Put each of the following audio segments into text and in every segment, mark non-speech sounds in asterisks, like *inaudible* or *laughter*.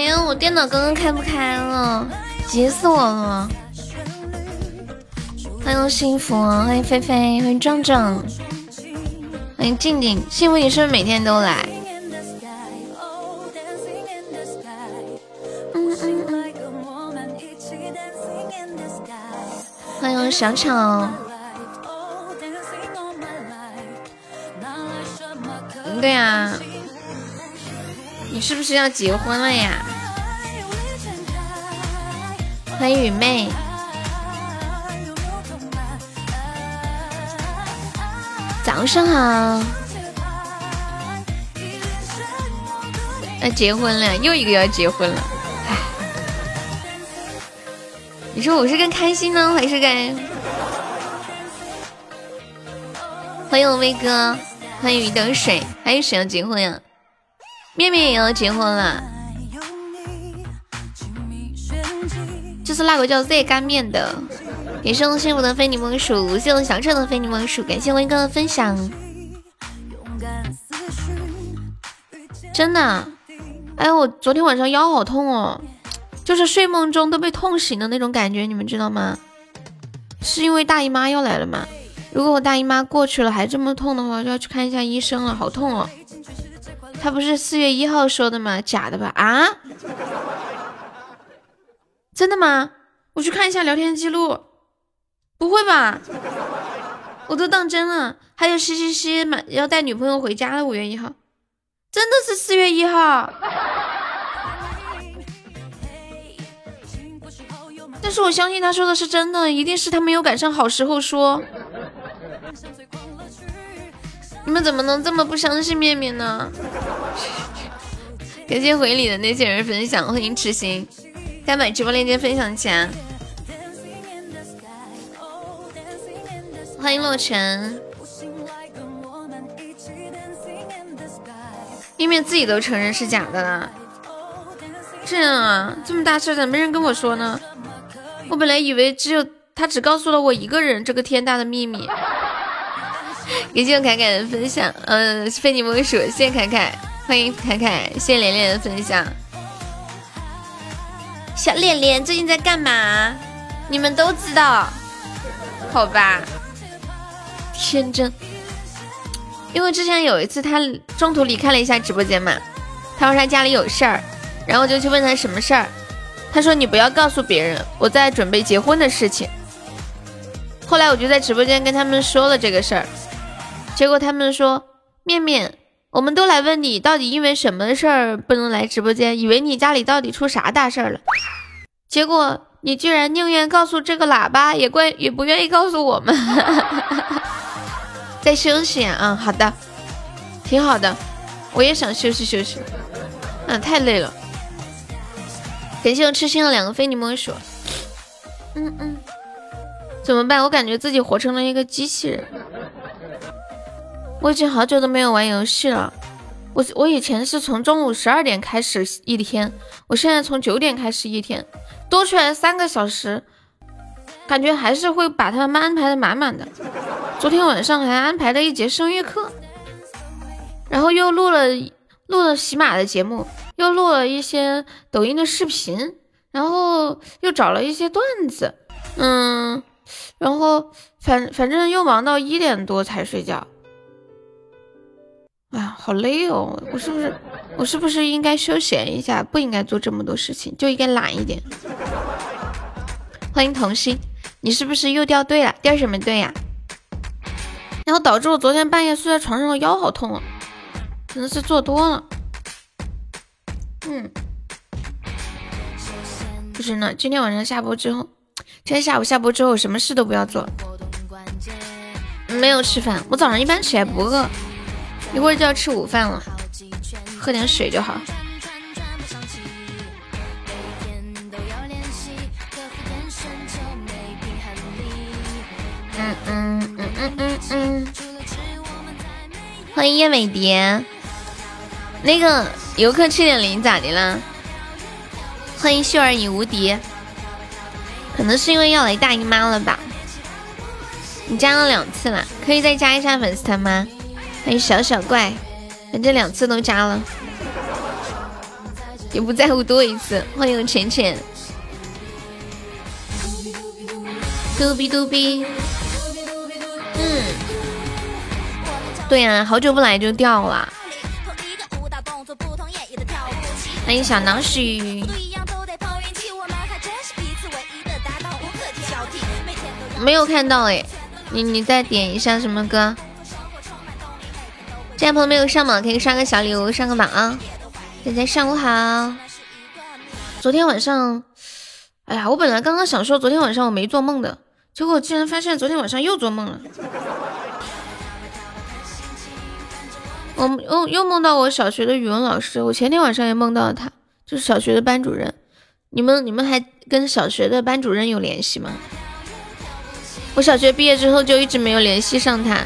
没有，我电脑刚刚开不开了，急死我了。欢迎幸福，欢迎菲菲，欢迎壮壮，欢迎静静。幸福，你是不是每天都来？欢迎小草。对呀。你是不是要结婚了呀？欢迎雨妹，早上好。要结婚了，又一个要结婚了。唉，你说我是更开心呢，还是该？欢迎我威哥，欢迎鱼等水，还有谁要结婚呀？面面也要结婚了，就是那个叫 Z 干面的。感谢我幸福的非你莫属，谢我小丑的非你莫属，感谢威哥的分享。真的，哎，我昨天晚上腰好痛哦，就是睡梦中都被痛醒的那种感觉，你们知道吗？是因为大姨妈要来了吗？如果我大姨妈过去了还这么痛的话，就要去看一下医生了，好痛哦。他不是四月一号说的吗？假的吧？啊？真的吗？我去看一下聊天记录。不会吧？我都当真了。还有西西西，要带女朋友回家了。五月一号，真的是四月一号。但是我相信他说的是真的，一定是他没有赶上好时候说。你们怎么能这么不相信面面呢？感谢回礼的那些人分享，欢迎痴心，该把直播链接分享起来。欢迎洛尘，面面自己都承认是假的了。这样啊，这么大事怎么没人跟我说呢？我本来以为只有他只告诉了我一个人这个天大的秘密。感谢凯凯的分享，嗯，非你莫属，谢谢凯凯，欢迎凯凯，谢谢连连的分享。小脸脸最近在干嘛？你们都知道，好吧？天真，因为之前有一次他中途离开了一下直播间嘛，他说他家里有事儿，然后就去问他什么事儿，他说你不要告诉别人，我在准备结婚的事情。后来我就在直播间跟他们说了这个事儿。结果他们说面面，我们都来问你到底因为什么事儿不能来直播间，以为你家里到底出啥大事儿了。结果你居然宁愿告诉这个喇叭，也怪也不愿意告诉我们。*laughs* 在休息啊，好的，挺好的，我也想休息休息。嗯，太累了。感谢我痴心的两个非你莫属。嗯嗯，怎么办？我感觉自己活成了一个机器人。我已经好久都没有玩游戏了。我我以前是从中午十二点开始一天，我现在从九点开始一天，多出来三个小时，感觉还是会把他们安排的满满的。昨天晚上还安排了一节声乐课，然后又录了录了喜马的节目，又录了一些抖音的视频，然后又找了一些段子，嗯，然后反反正又忙到一点多才睡觉。哎呀，好累哦！我是不是我是不是应该休闲一下？不应该做这么多事情，就应该懒一点。欢迎童心，你是不是又掉队了？掉什么队呀？然后导致我昨天半夜睡在床上，腰好痛啊，可能是做多了。嗯，不是呢，今天晚上下播之后，今天下午下播之后，什么事都不要做。没有吃饭，我早上一般起来不饿。一会儿就要吃午饭了，喝点水就好。嗯嗯嗯嗯嗯嗯。欢迎叶美蝶。那个游客七点零咋的了？欢迎秀儿已无敌。可能是因为要来大姨妈了吧？你加了两次了，可以再加一下粉丝团吗？欢迎小小怪，反正两次都加了。也不在乎多一次。欢迎浅浅，嘟比嘟比，嗯，对呀，好久不来就掉了。欢迎小老鼠，没有看到哎，你你再点一下什么歌？这朋友没有上榜，可以刷个小礼物，上个榜啊！大家上午好。昨天晚上，哎呀，我本来刚刚想说昨天晚上我没做梦的，结果竟然发现昨天晚上又做梦了。我又又梦到我小学的语文老师，我前天晚上也梦到了他，就是小学的班主任。你们你们还跟小学的班主任有联系吗？我小学毕业之后就一直没有联系上他。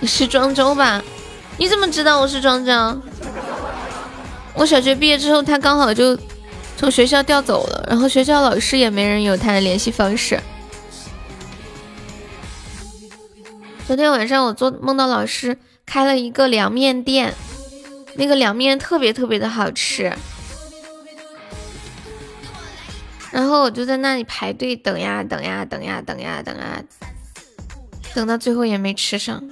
你是庄周吧？你怎么知道我是庄周？我小学毕业之后，他刚好就从学校调走了，然后学校老师也没人有他的联系方式。昨天晚上我做梦到老师开了一个凉面店，那个凉面特别特别的好吃，然后我就在那里排队等呀等呀等呀等呀等啊。等到最后也没吃上。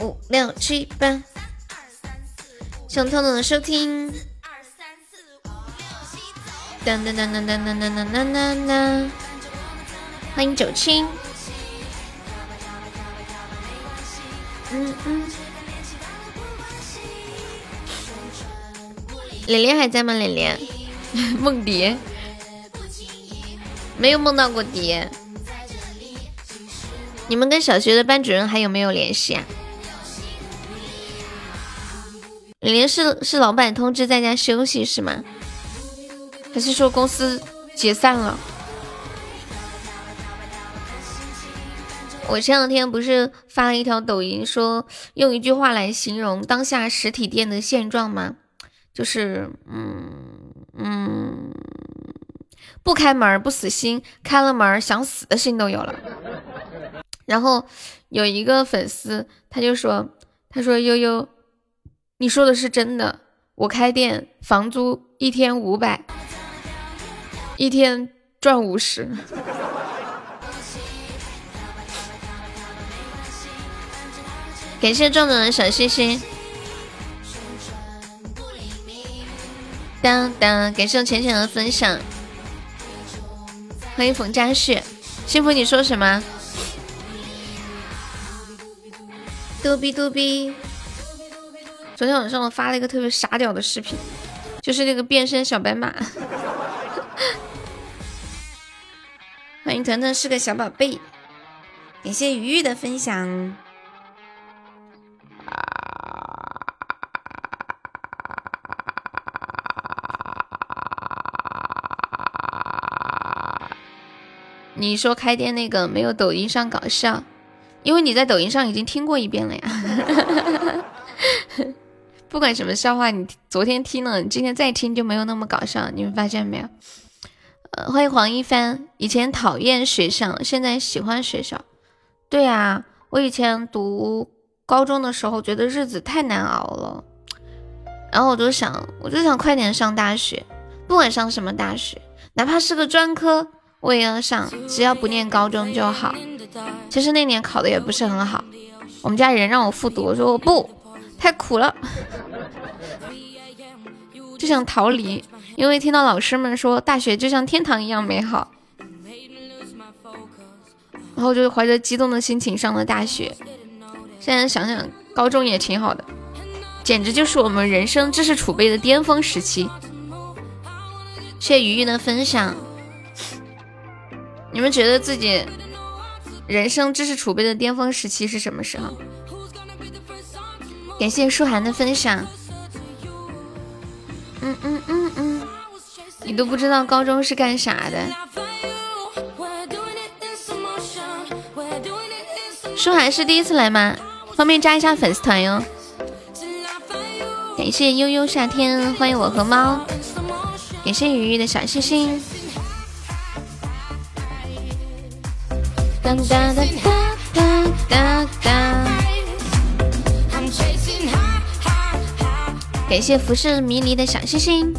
五六七八，想彤彤的收听。噔噔噔噔噔噔噔噔噔噔噔，欢迎九青。嗯嗯。脸脸还在吗？脸脸，*laughs* 梦蝶。没有梦到过蝶，你们跟小学的班主任还有没有联系啊？玲玲是是老板通知在家休息是吗？还是说公司解散了？我前两天不是发了一条抖音，说用一句话来形容当下实体店的现状吗？就是嗯嗯。不开门不死心，开了门想死的心都有了。然后有一个粉丝，他就说：“他说悠悠，你说的是真的。我开店房租一天五百，一天赚五十。”感谢壮壮的小心心。当当，感谢浅浅的分享。欢迎冯家旭，幸福你说什么？嘟比嘟比。昨天晚上我发了一个特别傻屌的视频，就是那个变身小白马。*laughs* 欢迎腾腾是个小宝贝，感谢鱼鱼的分享。你说开店那个没有抖音上搞笑，因为你在抖音上已经听过一遍了呀。*laughs* 不管什么笑话，你昨天听了，你今天再听就没有那么搞笑。你们发现没有？呃，欢迎黄一帆。以前讨厌学校，现在喜欢学校。对啊，我以前读高中的时候觉得日子太难熬了，然后我就想，我就想快点上大学，不管上什么大学，哪怕是个专科。我也要上，只要不念高中就好。其实那年考的也不是很好，我们家人让我复读，我说我不，太苦了，就想逃离。因为听到老师们说大学就像天堂一样美好，然后就怀着激动的心情上了大学。现在想想，高中也挺好的，简直就是我们人生知识储备的巅峰时期。谢谢鱼鱼的分享。你们觉得自己人生知识储备的巅峰时期是什么时候？感谢舒涵的分享。嗯嗯嗯嗯，你都不知道高中是干啥的。舒涵是第一次来吗？方便加一下粉丝团哟。感谢悠悠夏天，欢迎我和猫。感谢雨雨的小心心。哒哒哒哒哒哒。感谢浮世迷离的小星星。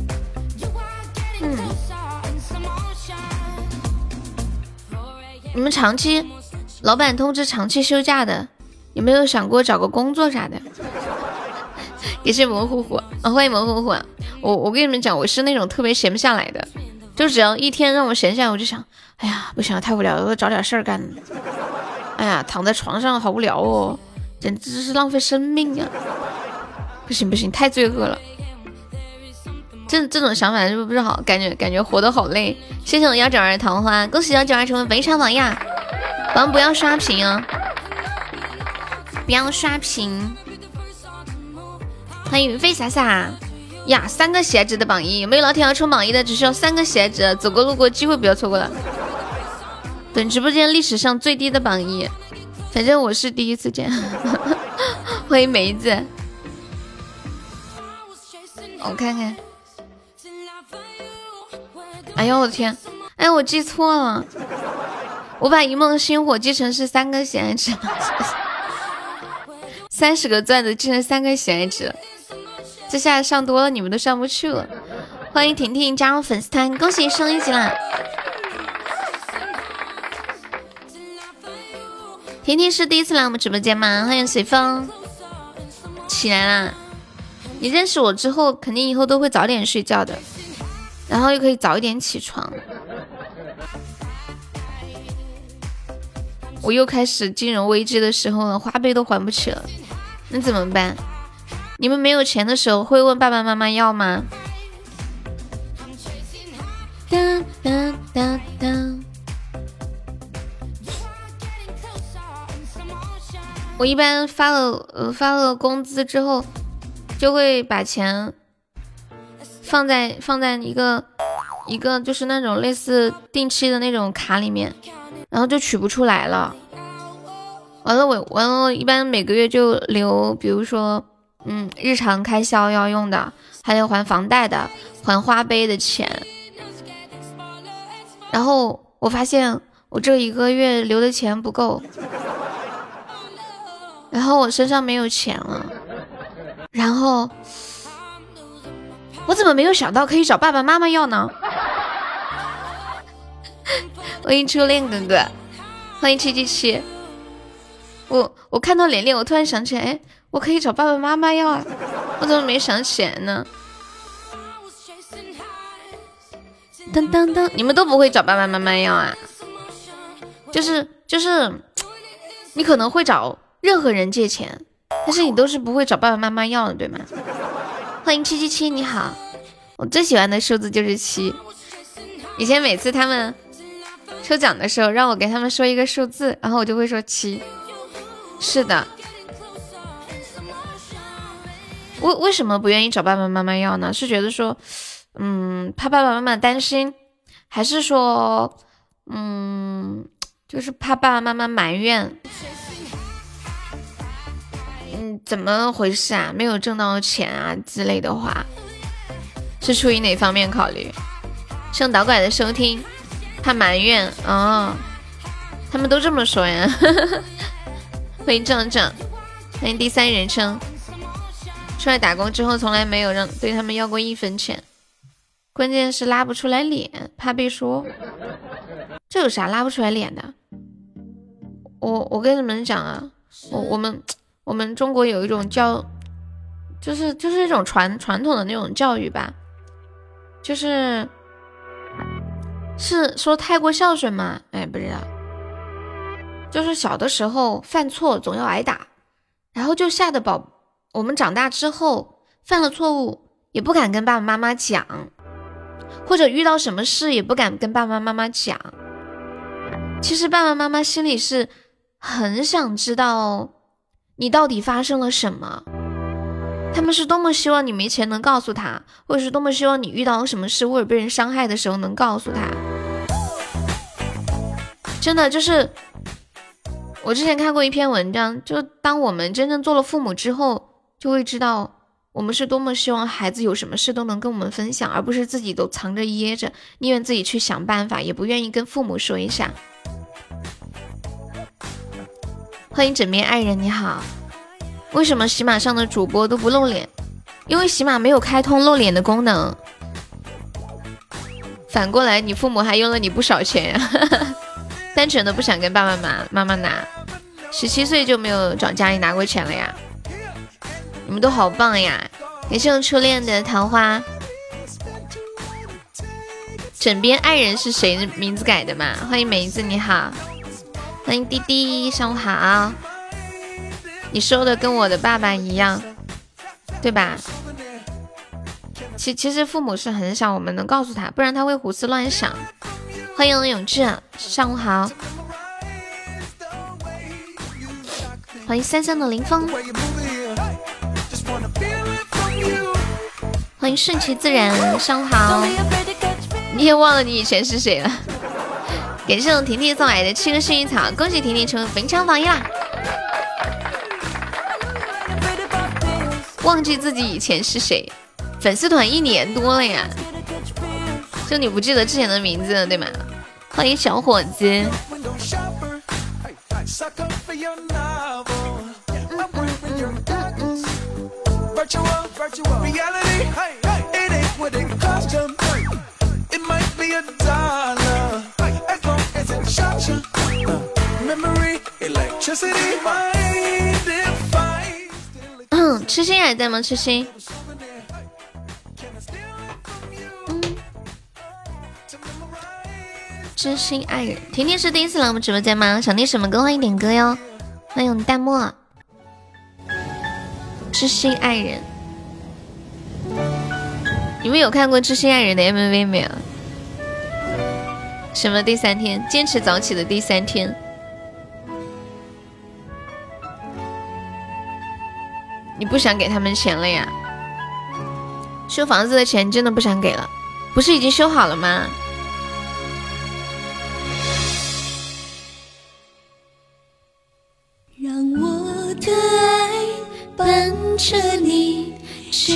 嗯，你们长期老板通知长期休假的，有没有想过找个工作啥的？*laughs* 也是模糊糊，欢迎模糊糊。我我跟你们讲，我是那种特别闲不下来的，就只要一天让我闲下来，我就想，哎呀，不行了，太无聊了，我找点事儿干。哎呀，躺在床上好无聊哦，简直是浪费生命啊！不行不行，太罪恶了。这这种想法是不是不是好？感觉感觉活得好累。谢谢我幺九二桃花，恭喜幺九二成为本场榜呀！咱们不要刷屏啊！不要刷屏。欢迎云飞洒洒呀！三个鞋子的榜一，有没有老铁要冲榜一的？只需要三个鞋子，走过路过机会不要错过了。本直播间历史上最低的榜一，反正我是第一次见。*laughs* 欢迎梅子。我看看，哎呦我的天，哎我记错了，我把一梦星火记成是三个喜爱值，三十个钻子记成三个喜爱值，这下上多了你们都上不去了。欢迎婷婷加入粉丝团，恭喜升一级啦！婷婷是第一次来我们直播间吗？欢迎随风，起来啦！你认识我之后，肯定以后都会早点睡觉的，然后又可以早一点起床。我又开始金融危机的时候了，花呗都还不起了，那怎么办？你们没有钱的时候会问爸爸妈妈要吗？当当当当。我一般发了呃发了工资之后。就会把钱放在放在一个一个就是那种类似定期的那种卡里面，然后就取不出来了。完了我完了，一般每个月就留，比如说嗯日常开销要用的，还有还房贷的，还花呗的钱。然后我发现我这一个月留的钱不够，然后我身上没有钱了。然后，我怎么没有想到可以找爸爸妈妈要呢？*laughs* 欢迎初恋哥哥，欢迎七七七。我我看到脸脸，我突然想起来，哎，我可以找爸爸妈妈要啊！我怎么没想起来呢？噔噔噔，你们都不会找爸爸妈妈要啊？就是就是，你可能会找任何人借钱。但是你都是不会找爸爸妈妈要的，对吗？欢迎七七七，你好，我最喜欢的数字就是七。以前每次他们抽奖的时候，让我给他们说一个数字，然后我就会说七。是的。为为什么不愿意找爸爸妈妈要呢？是觉得说，嗯，怕爸爸妈妈担心，还是说，嗯，就是怕爸爸妈妈埋怨？嗯，怎么回事啊？没有挣到钱啊之类的话，是出于哪方面考虑？向导拐的收听，怕埋怨啊？他们都这么说呀。欢迎壮壮，欢迎第三人称。出来打工之后，从来没有让对他们要过一分钱，关键是拉不出来脸，怕被说。这有啥拉不出来脸的？我我跟你们讲啊，我我们。我们中国有一种教，就是就是一种传传统的那种教育吧，就是是说太过孝顺吗？哎，不知道，就是小的时候犯错总要挨打，然后就吓得宝，我们长大之后犯了错误也不敢跟爸爸妈妈讲，或者遇到什么事也不敢跟爸爸妈妈讲。其实爸爸妈妈心里是很想知道。你到底发生了什么？他们是多么希望你没钱能告诉他，或者是多么希望你遇到什么事或者被人伤害的时候能告诉他。真的就是，我之前看过一篇文章，就当我们真正做了父母之后，就会知道我们是多么希望孩子有什么事都能跟我们分享，而不是自己都藏着掖着，宁愿自己去想办法，也不愿意跟父母说一下。欢迎枕边爱人，你好。为什么喜马上的主播都不露脸？因为喜马没有开通露脸的功能。反过来，你父母还用了你不少钱呀，*laughs* 单纯的不想跟爸爸妈妈妈拿。十七岁就没有找家里拿过钱了呀？你们都好棒呀！感谢我初恋的桃花。枕边爱人是谁名字改的嘛？欢迎梅子，你好。欢迎滴滴，上午好。你说的跟我的爸爸一样，对吧？其其实父母是很少我们能告诉他，不然他会胡思乱想。欢迎永志，上午好。欢迎三三的林峰。欢迎顺其自然，上午好。你也忘了你以前是谁了？感谢我婷婷送来的七个幸运草，恭喜婷婷成为本场榜一啦！忘记自己以前是谁？粉丝团一年多了呀，就你不记得之前的名字了对吗？欢迎小伙子。嗯，痴心还在吗？痴心。知心爱人，婷婷是第一次来我们直播间吗？想听什么歌？欢迎点歌哟！欢迎我们弹幕。知心爱人，你们有看过《知心爱人》的 MV 没有？什么第三天？坚持早起的第三天。你不想给他们钱了呀？修房子的钱真的不想给了？不是已经修好了吗？让我的爱伴着你，直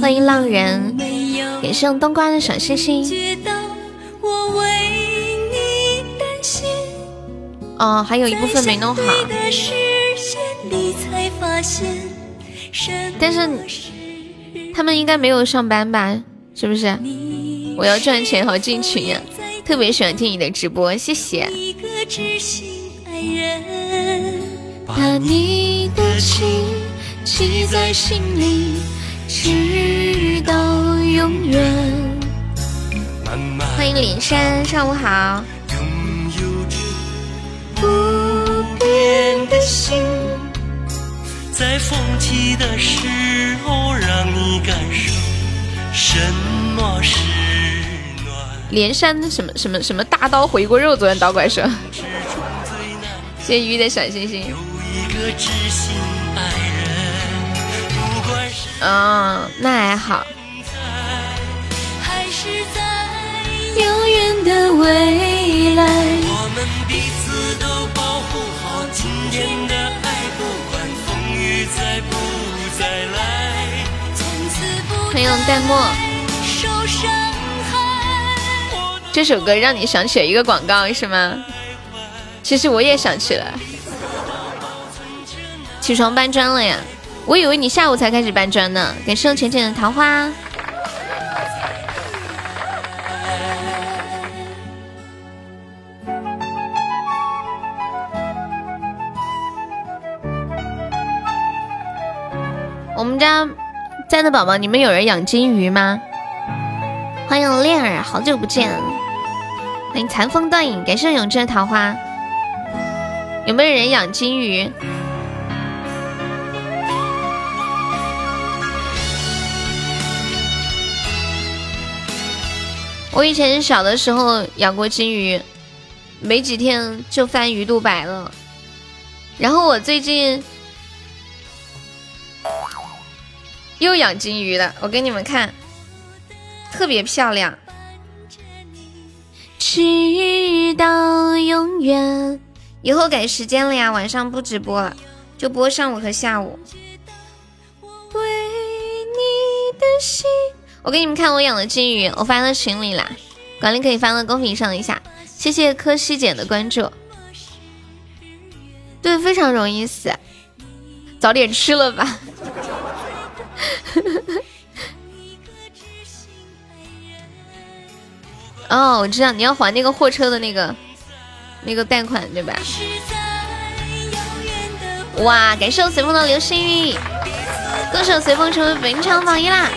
欢迎浪人，感谢冬瓜的小星星。哦，还有一部分没弄好。但是他们应该没有上班吧？是不是？我要赚钱好进群呀。特别喜欢听你的直播，谢谢。把你的情记在心里，直到永远。欢迎林珊，上午好。不变的心，在风起的时候，让你感受什么是。连山什么什么什么大刀回锅肉，昨天刀怪说。谢谢鱼的小星星。嗯，那还好。还是在遥远的未来。我们彼此都保护好今天的爱，不管风雨再不再来。欢迎淡漠。这首歌让你想起了一个广告是吗？其实我也想起了，起床搬砖了呀！我以为你下午才开始搬砖呢。感谢浅浅的桃花。我们家在的宝宝，你们有人养金鱼吗？欢迎恋儿，好久不见。欢迎残风断影，感谢永志的桃花。有没有人养金鱼？我以前小的时候养过金鱼，没几天就翻鱼肚白了。然后我最近又养金鱼了，我给你们看，特别漂亮。直到永远。以后改时间了呀，晚上不直播了，就播上午和下午。为你的心，我给你们看我养的金鱼，我发到群里啦，管理可以发到公屏上一下。谢谢柯西姐的关注。对，非常容易死。早点吃了吧。*laughs* 哦，我知道你要还那个货车的那个那个贷款对吧？哇，感谢我随风的流星雨，歌手随风成为本场榜一啦！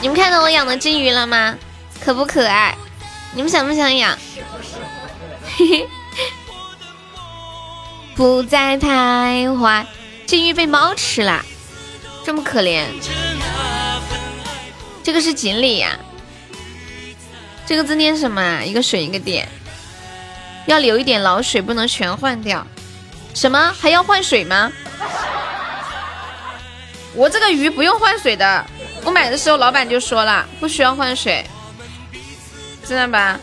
你们看到我养的金鱼了吗？可不可爱？你们想不想养？嘿嘿，不再徘徊。金鱼被猫吃了，这么可怜。这个是锦鲤呀，这个字念什么啊？一个水一个点，要留一点老水，不能全换掉。什么还要换水吗？我这个鱼不用换水的，我买的时候老板就说了，不需要换水，知道吧？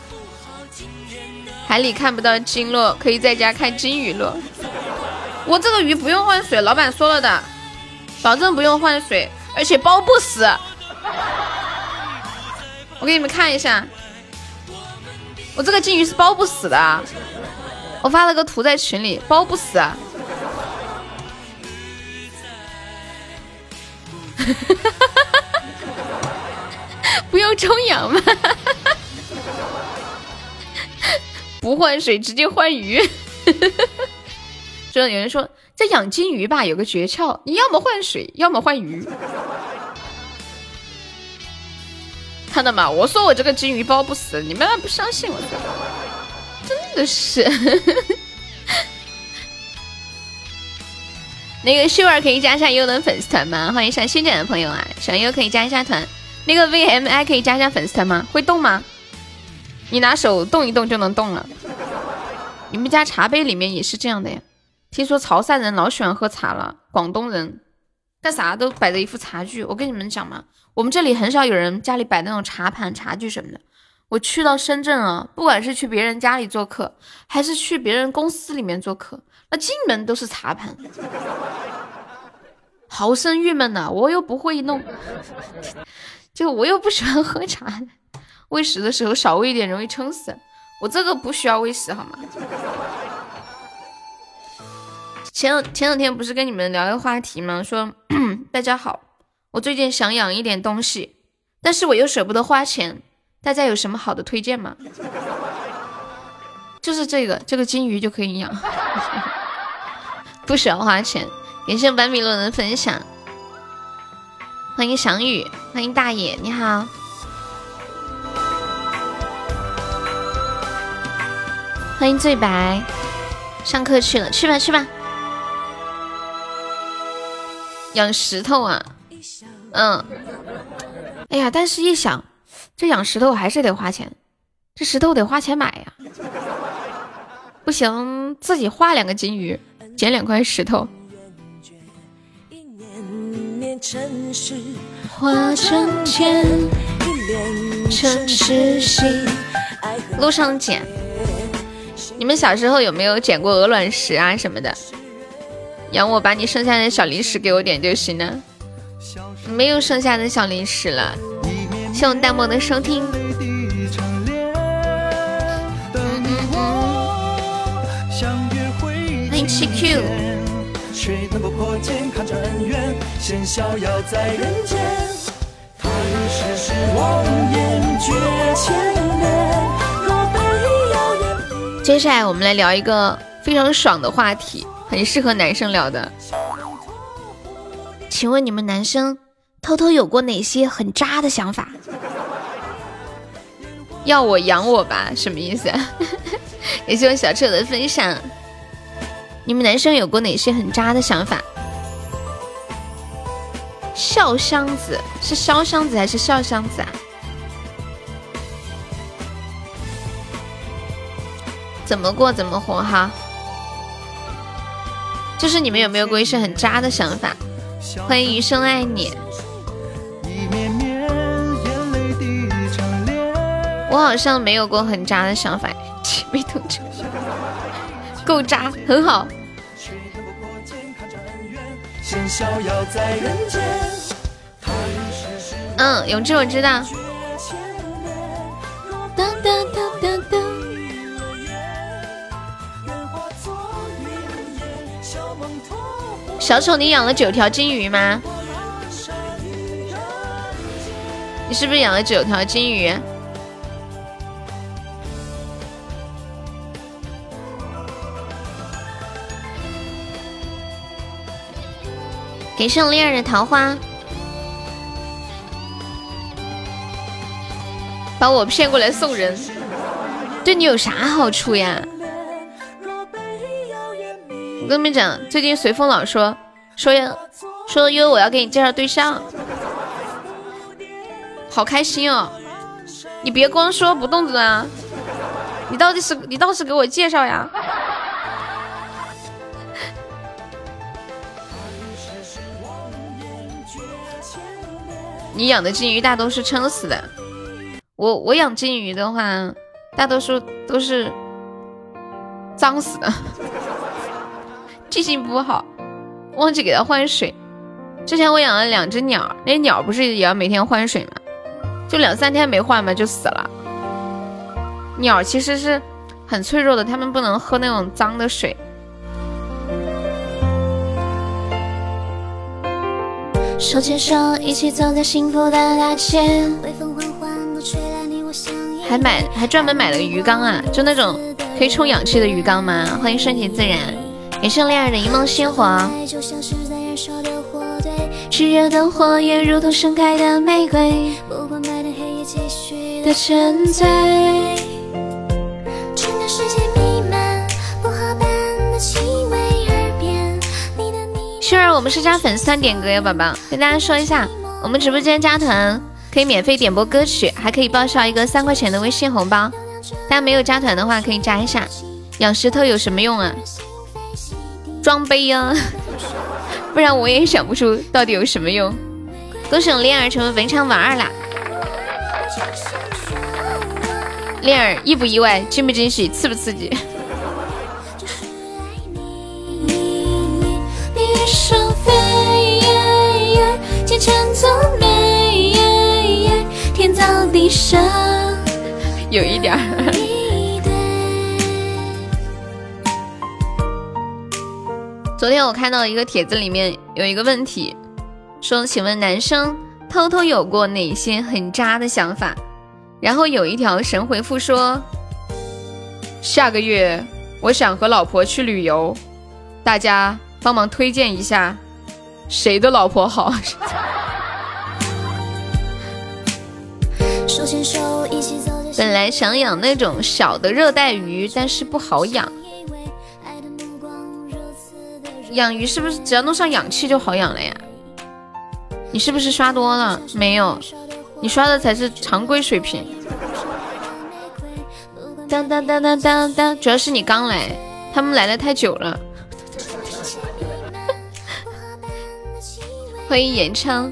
海里看不到鲸落，可以在家看金鱼落。我这个鱼不用换水，老板说了的，保证不用换水，而且包不死。我给你们看一下，我这个金鱼是包不死的，我发了个图在群里，包不死。*laughs* *laughs* 不用充氧吗？*laughs* 不换水直接换鱼。*laughs* 就有人说，这养金鱼吧，有个诀窍，你要么换水，要么换鱼。看到吗？我说我这个金鱼包不死，你们不相信我，真的是。那个秀儿可以加一下优能粉丝团吗？欢迎上新进的朋友啊，小优可以加一下团。那个 VMI 可以加一下粉丝团吗？会动吗？你拿手动一动就能动了。你们家茶杯里面也是这样的呀？听说潮汕人老喜欢喝茶了，广东人干啥都摆着一副茶具。我跟你们讲嘛。我们这里很少有人家里摆那种茶盘、茶具什么的。我去到深圳啊，不管是去别人家里做客，还是去别人公司里面做客，那进门都是茶盘，好生郁闷呐！我又不会弄，就我又不喜欢喝茶，喂食的时候少喂一点容易撑死。我这个不需要喂食好吗？前前两天不是跟你们聊一个话题吗？说 *coughs* 大家好。我最近想养一点东西，但是我又舍不得花钱，大家有什么好的推荐吗？*laughs* 就是这个，这个金鱼就可以养，*laughs* 不需要花钱。感谢百米洛的分享，欢迎翔宇，欢迎大爷，你好，欢迎醉白，上课去了，去吧去吧，养石头啊。嗯，哎呀，但是一想，这养石头还是得花钱，这石头得花钱买呀。不行，自己画两个金鱼，捡两块石头。路上捡。你们小时候有没有捡过鹅卵石啊什么的？养我把你剩下的小零食给我点就行了。没有剩下的小零食了，谢我淡漠的收听。接下来我们来聊一个非常爽的话题，很适合男生聊的。请问你们男生？偷偷有过哪些很渣的想法？要我养我吧？什么意思？*laughs* 也希望小车的分享。你们男生有过哪些很渣的想法？笑箱子是烧箱子还是笑箱子啊？怎么过怎么活哈？就是你们有没有过一些很渣的想法？欢迎余生爱你。我好像没有过很渣的想法，没同志，够渣，很好。嗯，永志我知道。小丑，你养了九条金鱼吗？你是不是养了九条金鱼？给圣丽儿的桃花，把我骗过来送人，对你有啥好处呀？我跟你们讲，最近随风老说说要说因为我要给你介绍对象，好开心哦！你别光说不动的啊，你到底是你倒是给我介绍呀？你养的金鱼大多是撑死的，我我养金鱼的话，大多数都是脏死的，*laughs* 记性不好，忘记给它换水。之前我养了两只鸟，那鸟不是也要每天换水吗？就两三天没换嘛，就死了。鸟其实是很脆弱的，它们不能喝那种脏的水。手牵手，一起走在幸福的大街。还买，还专门买了个鱼缸啊，就那种可以充氧气的鱼缸吗？欢迎顺其自然，感谢恋爱的一梦星火。炽热的火焰，如同盛开的玫瑰，不管白天黑夜，继续的沉醉。星儿，我们是加粉丝团点歌呀，宝宝，跟大家说一下，我们直播间加团可以免费点播歌曲，还可以报销一个三块钱的微信红包。大家没有加团的话，可以加一下。养石头有什么用啊？装杯呀，*laughs* 不然我也想不出到底有什么用。恭喜我恋儿成为文昌王二啦！恋儿意不意外？惊不惊喜？刺不刺激？天造地设，有一点儿。昨天我看到一个帖子，里面有一个问题，说：“请问男生偷偷有过哪些很渣的想法？”然后有一条神回复说：“下个月我想和老婆去旅游，大家帮忙推荐一下。”谁的老婆好？本来想养那种小的热带鱼，但是不好养。养鱼是不是只要弄上氧气就好养了呀？你是不是刷多了？没有，你刷的才是常规水平。当当当当当当，主要是你刚来，他们来的太久了。*laughs* 欢迎演唱，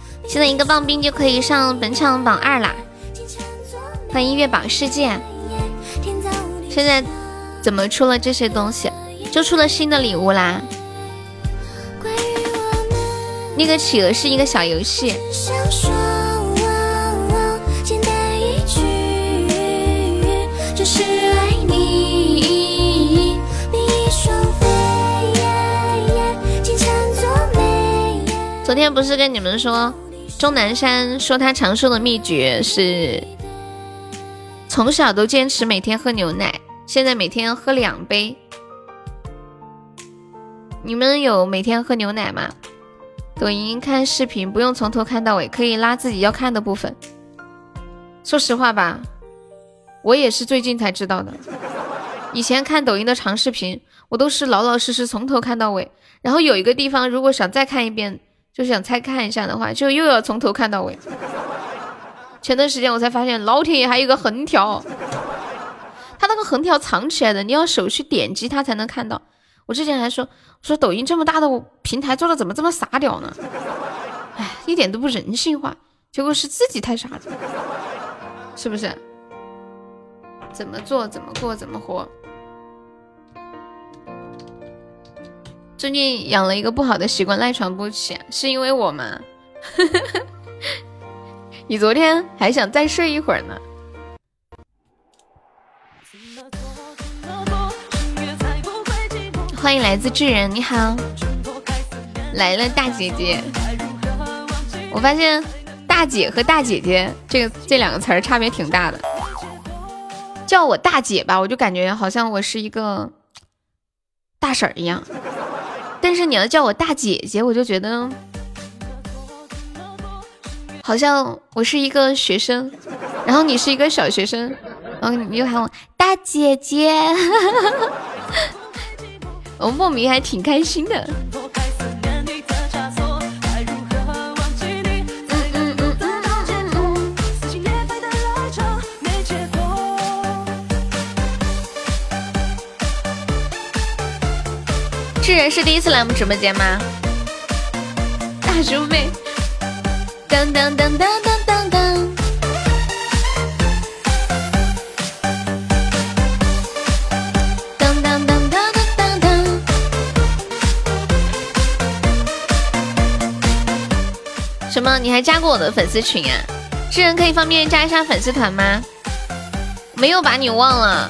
现在一个棒冰就可以上本场榜二啦！欢迎月榜世界。现在怎么出了这些东西？就出了新的礼物啦。那个企鹅是一个小游戏。昨天不是跟你们说，钟南山说他长寿的秘诀是从小都坚持每天喝牛奶，现在每天喝两杯。你们有每天喝牛奶吗？抖音看视频不用从头看到尾，可以拉自己要看的部分。说实话吧，我也是最近才知道的。以前看抖音的长视频，我都是老老实实从头看到尾，然后有一个地方如果想再看一遍。就想再看一下的话，就又要从头看到尾。前段时间我才发现，老铁爷还有个横条，他那个横条藏起来的，你要手去点击它才能看到。我之前还说，说抖音这么大的平台做的怎么这么傻屌呢？哎，一点都不人性化。结果是自己太傻了，是不是？怎么做怎么过怎么活？最近养了一个不好的习惯，赖床不起，是因为我吗？*laughs* 你昨天还想再睡一会儿呢。欢迎来自智人，你好，来了大姐姐。我发现大姐和大姐姐这个这两个词儿差别挺大的。叫我大姐吧，我就感觉好像我是一个大婶儿一样；但是你要叫我大姐姐，我就觉得好像我是一个学生，然后你是一个小学生，然后你又喊我大姐姐，*laughs* 我莫名还挺开心的。智人是第一次来我们直播间吗？大叔妹，当当当当当当当，当当当当当当。什么？你还加过我的粉丝群啊？智人可以方便加一下粉丝团吗？没有把你忘了，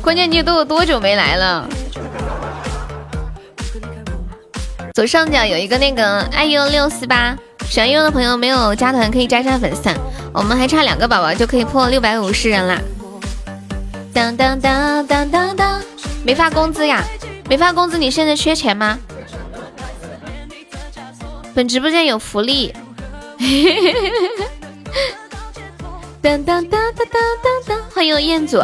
关键你都有多久没来了？左上角有一个那个 iu 六四八，喜欢优的朋友没有加团可以加上粉丝团，我们还差两个宝宝就可以破六百五十人啦！当当当当当当，没发工资呀？没发工资，你现在缺钱吗？本直播间有福利，当当当当当当当，欢迎彦祖，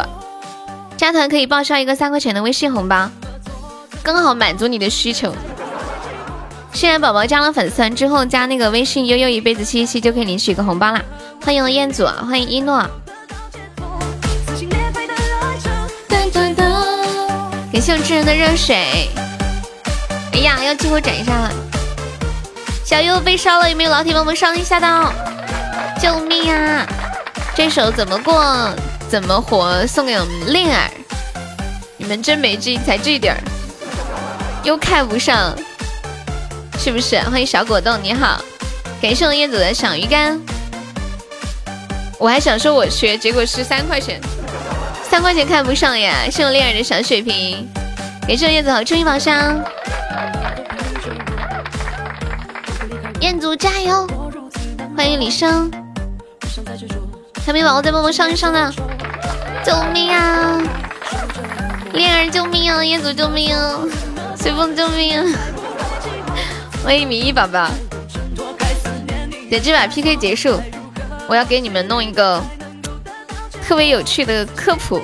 加团可以报销一个三块钱的微信红包，刚好满足你的需求。现在宝宝加了粉丝团之后，加那个微信悠悠一辈子七七七就可以领取一个红包啦！欢迎我彦祖，欢迎一诺，感谢我智人的热水。哎呀，要激活斩杀了！小优被烧了，有没有老铁帮我们上一下的？救命啊！这首怎么过怎么活，送给我们恋儿。你们真没劲，才这点儿，又看不上。是不是？欢迎小果冻，你好，感谢我燕子的小鱼干。我还想说我缺，结果是三块钱，三块钱看不上呀。谢我恋人的小水瓶，感谢我燕子好终于宝箱。彦祖加油！欢迎李生，还没宝宝再帮忙上一上呢，救命啊！恋人救命啊！彦祖救命啊！随风救命啊！欢迎米一宝宝，等这把 PK 结束，我要给你们弄一个特别有趣的科普。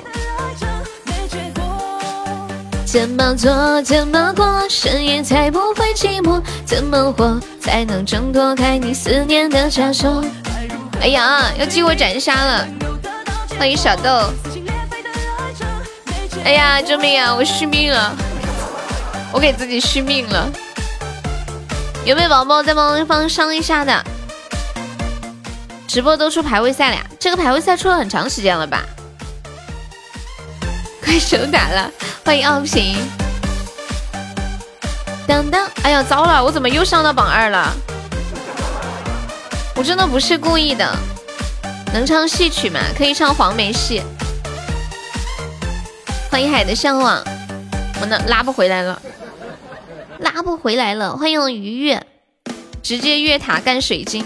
怎么做怎么过，深夜才不会寂寞？怎么活才能挣脱开你思念的枷锁？哎呀，要激活斩杀了！欢迎小豆。哎呀，救命啊！我续命了，我给自己续命了。有没有宝宝在帮帮上一下的？直播都出排位赛了呀？这个排位赛出了很长时间了吧？*laughs* 快手打了，欢迎傲平。当当，哎呀，糟了，我怎么又上到榜二了？我真的不是故意的。能唱戏曲吗？可以唱黄梅戏。欢迎海的向往，我那拉不回来了。拉不回来了，欢迎鱼月，直接越塔干水晶。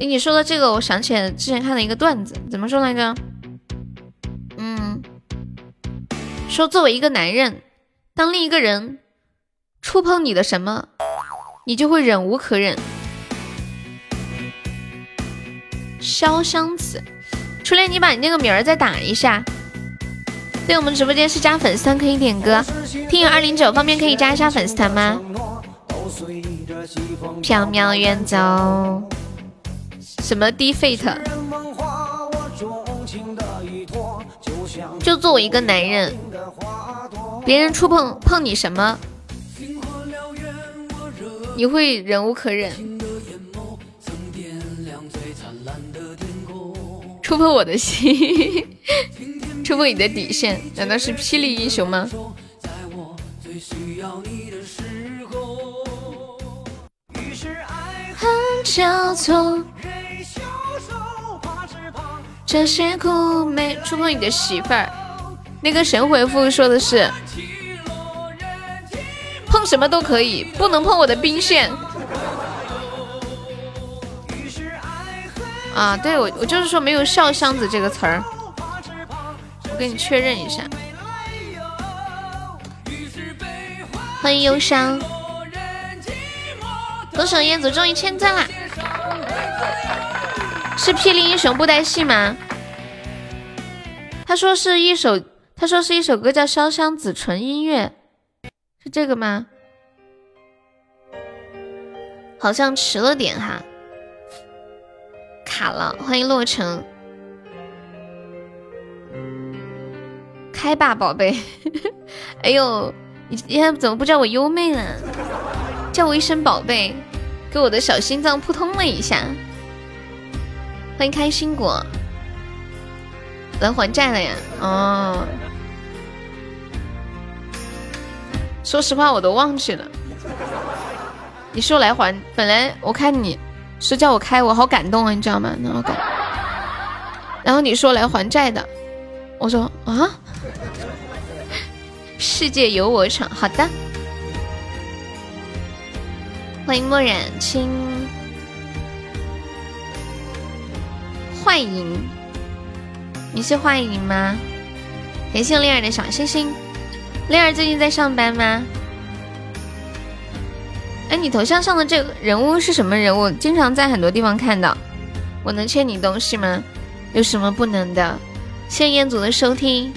哎，你说的这个，我想起来之前看的一个段子，怎么说来着？嗯，说作为一个男人，当另一个人触碰你的什么，你就会忍无可忍。潇湘子，初恋，你把你那个名儿再打一下。对我们直播间是加粉丝团可以点歌，听友二零九方便可以加一下粉丝团吗？飘渺远走，什么 defeat？就作为一个男人，别人触碰碰你什么，你会忍无可忍。触碰我的心，触碰你的底线，难道是霹雳英雄吗？交错，这些苦没触碰你的媳妇儿。那个神回复说的是，碰什么都可以，不能碰我的兵线。啊，对我我就是说没有笑箱子这个词儿，我跟你确认一下。欢迎忧伤，歌手燕子终于签赞啦！是霹雳英雄布袋戏吗？他说是一首，他说是一首歌叫《潇湘子》，纯音乐，是这个吗？好像迟了点哈，卡了。欢迎洛城，开吧，宝贝。*laughs* 哎呦，你今天怎么不叫我优妹了？叫我一声宝贝，给我的小心脏扑通了一下。欢迎开心果，来还债了呀？哦，说实话我都忘记了。你说来还，本来我看你是叫我开，我好感动啊，你知道吗？然后感，然后你说来还债的，我说啊，世界由我闯，好的。欢迎墨染青。幻影，你是幻影吗？感谢恋儿的小星星。恋儿最近在上班吗？哎，你头像上的这个人物是什么人物？经常在很多地方看到。我能欠你东西吗？有什么不能的？谢谢彦祖的收听，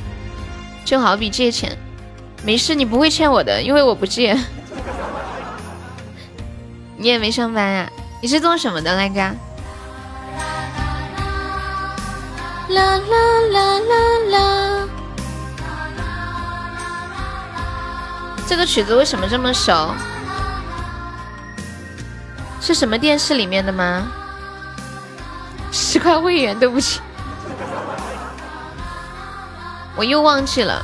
就好比借钱，没事，你不会欠我的，因为我不借。*laughs* 你也没上班呀？你是做什么的来着？啦啦啦啦啦！这个曲子为什么这么熟？是什么电视里面的吗？十块会员，对不起，我又忘记了。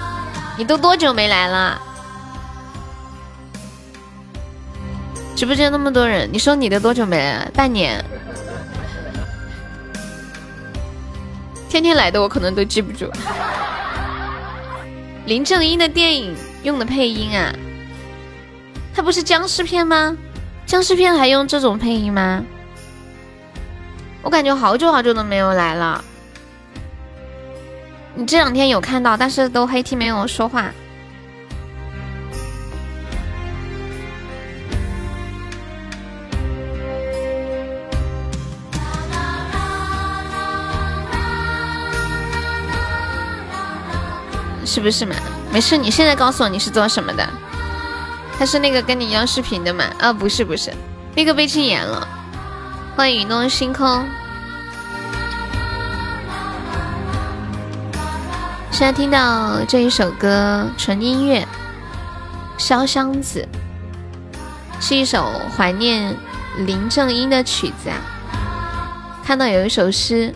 你都多久没来了？直播间那么多人，你说你的多久没来？半年。天天来的我可能都记不住。林正英的电影用的配音啊，他不是僵尸片吗？僵尸片还用这种配音吗？我感觉好久好久都没有来了。你这两天有看到，但是都黑 T 没有说话。是不是嘛？没事，你现在告诉我你是做什么的？他是那个跟你要视频的嘛？啊，不是不是，那个被禁言了。欢迎雨弄星空。现在听到这一首歌，纯音乐《潇湘子》，是一首怀念林正英的曲子啊。看到有一首诗：“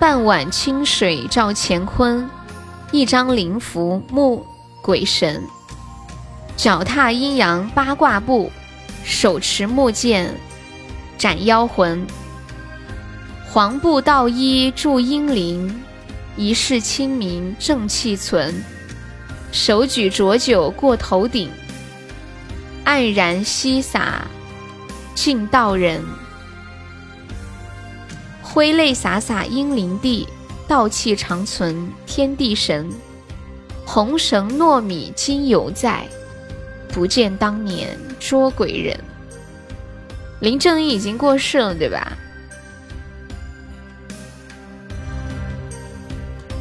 半碗清水照乾坤。”一张灵符沐鬼神，脚踏阴阳八卦步，手持木剑斩妖魂。黄布道衣助阴灵，一世清明正气存。手举浊酒过头顶，黯然西洒敬道人。挥泪洒洒阴灵地。道气长存天地神，红绳糯米今犹在，不见当年捉鬼人。林正英已经过世了，对吧？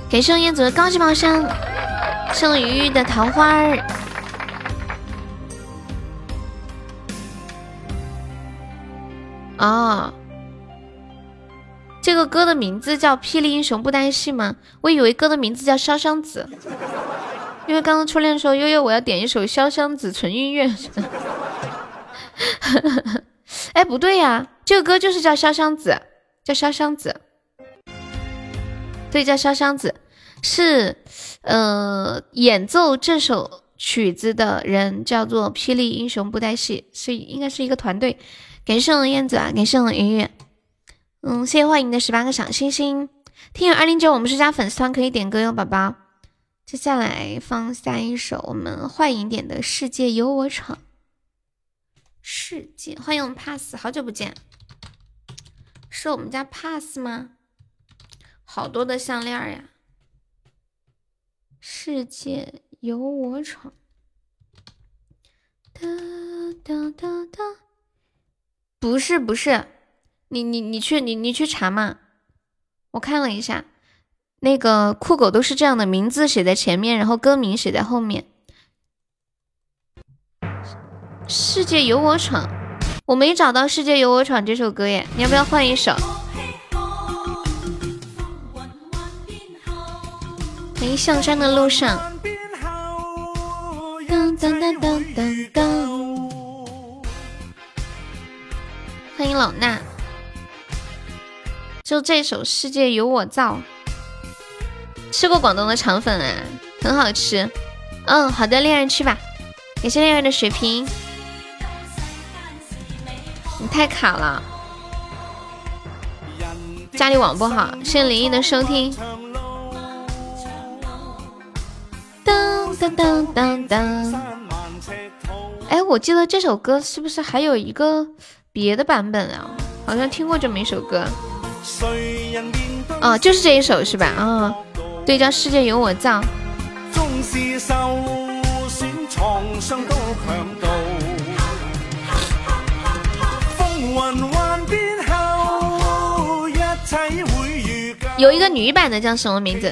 给盛燕子的高级宝箱，盛鱼鱼的桃花儿。这个歌的名字叫《霹雳英雄不担戏》吗？我以为歌的名字叫《潇湘子》，因为刚刚初恋说悠悠我要点一首《潇湘子》纯音乐。*laughs* 哎，不对呀，这个歌就是叫《潇湘子》，叫《潇湘子》，对，叫《潇湘子》，是呃，演奏这首曲子的人叫做霹雳英雄布袋戏，是应该是一个团队。感谢我燕子啊，感谢我云云。嗯，谢谢欢迎的十八个小星星，听友二零九，我们是加粉丝团，可以点歌哟，宝宝。接下来放下一首我们幻影点的《世界由我闯》。世界，欢迎我们 pass，好久不见，是我们家 pass 吗？好多的项链呀！世界由我闯。哒哒哒哒，不是不是。你你你去你你去查嘛，我看了一下，那个酷狗都是这样的，名字写在前面，然后歌名写在后面。世界由我闯，我没找到《世界由我闯》这首歌耶，你要不要换一首？欢迎上山的路上。当当当当当当。欢迎老衲。就这首《世界由我造》，吃过广东的肠粉啊，很好吃。嗯，好的，恋人去吧。感谢恋人的水瓶，你太卡了，家里网不好。谢谢林毅的收听。当当当当当。哎，我记得这首歌是不是还有一个别的版本啊？好像听过这么一首歌。哦，就是这一首是吧？啊，对，叫《世界由我造》。有一个女版的叫什么名字？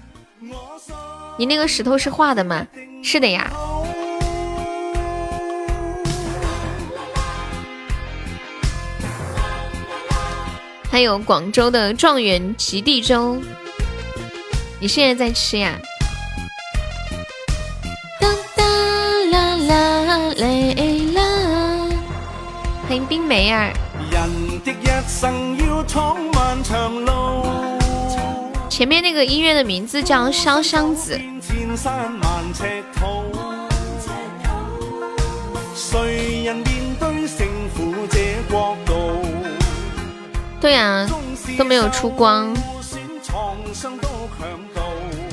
你那个石头是画的吗？是的呀。还有广州的状元及第粥，你现在在吃呀？哒哒啦啦嘞啦！欢迎冰梅儿。前面那个音乐的名字叫《潇湘子》。对呀，都没有出光。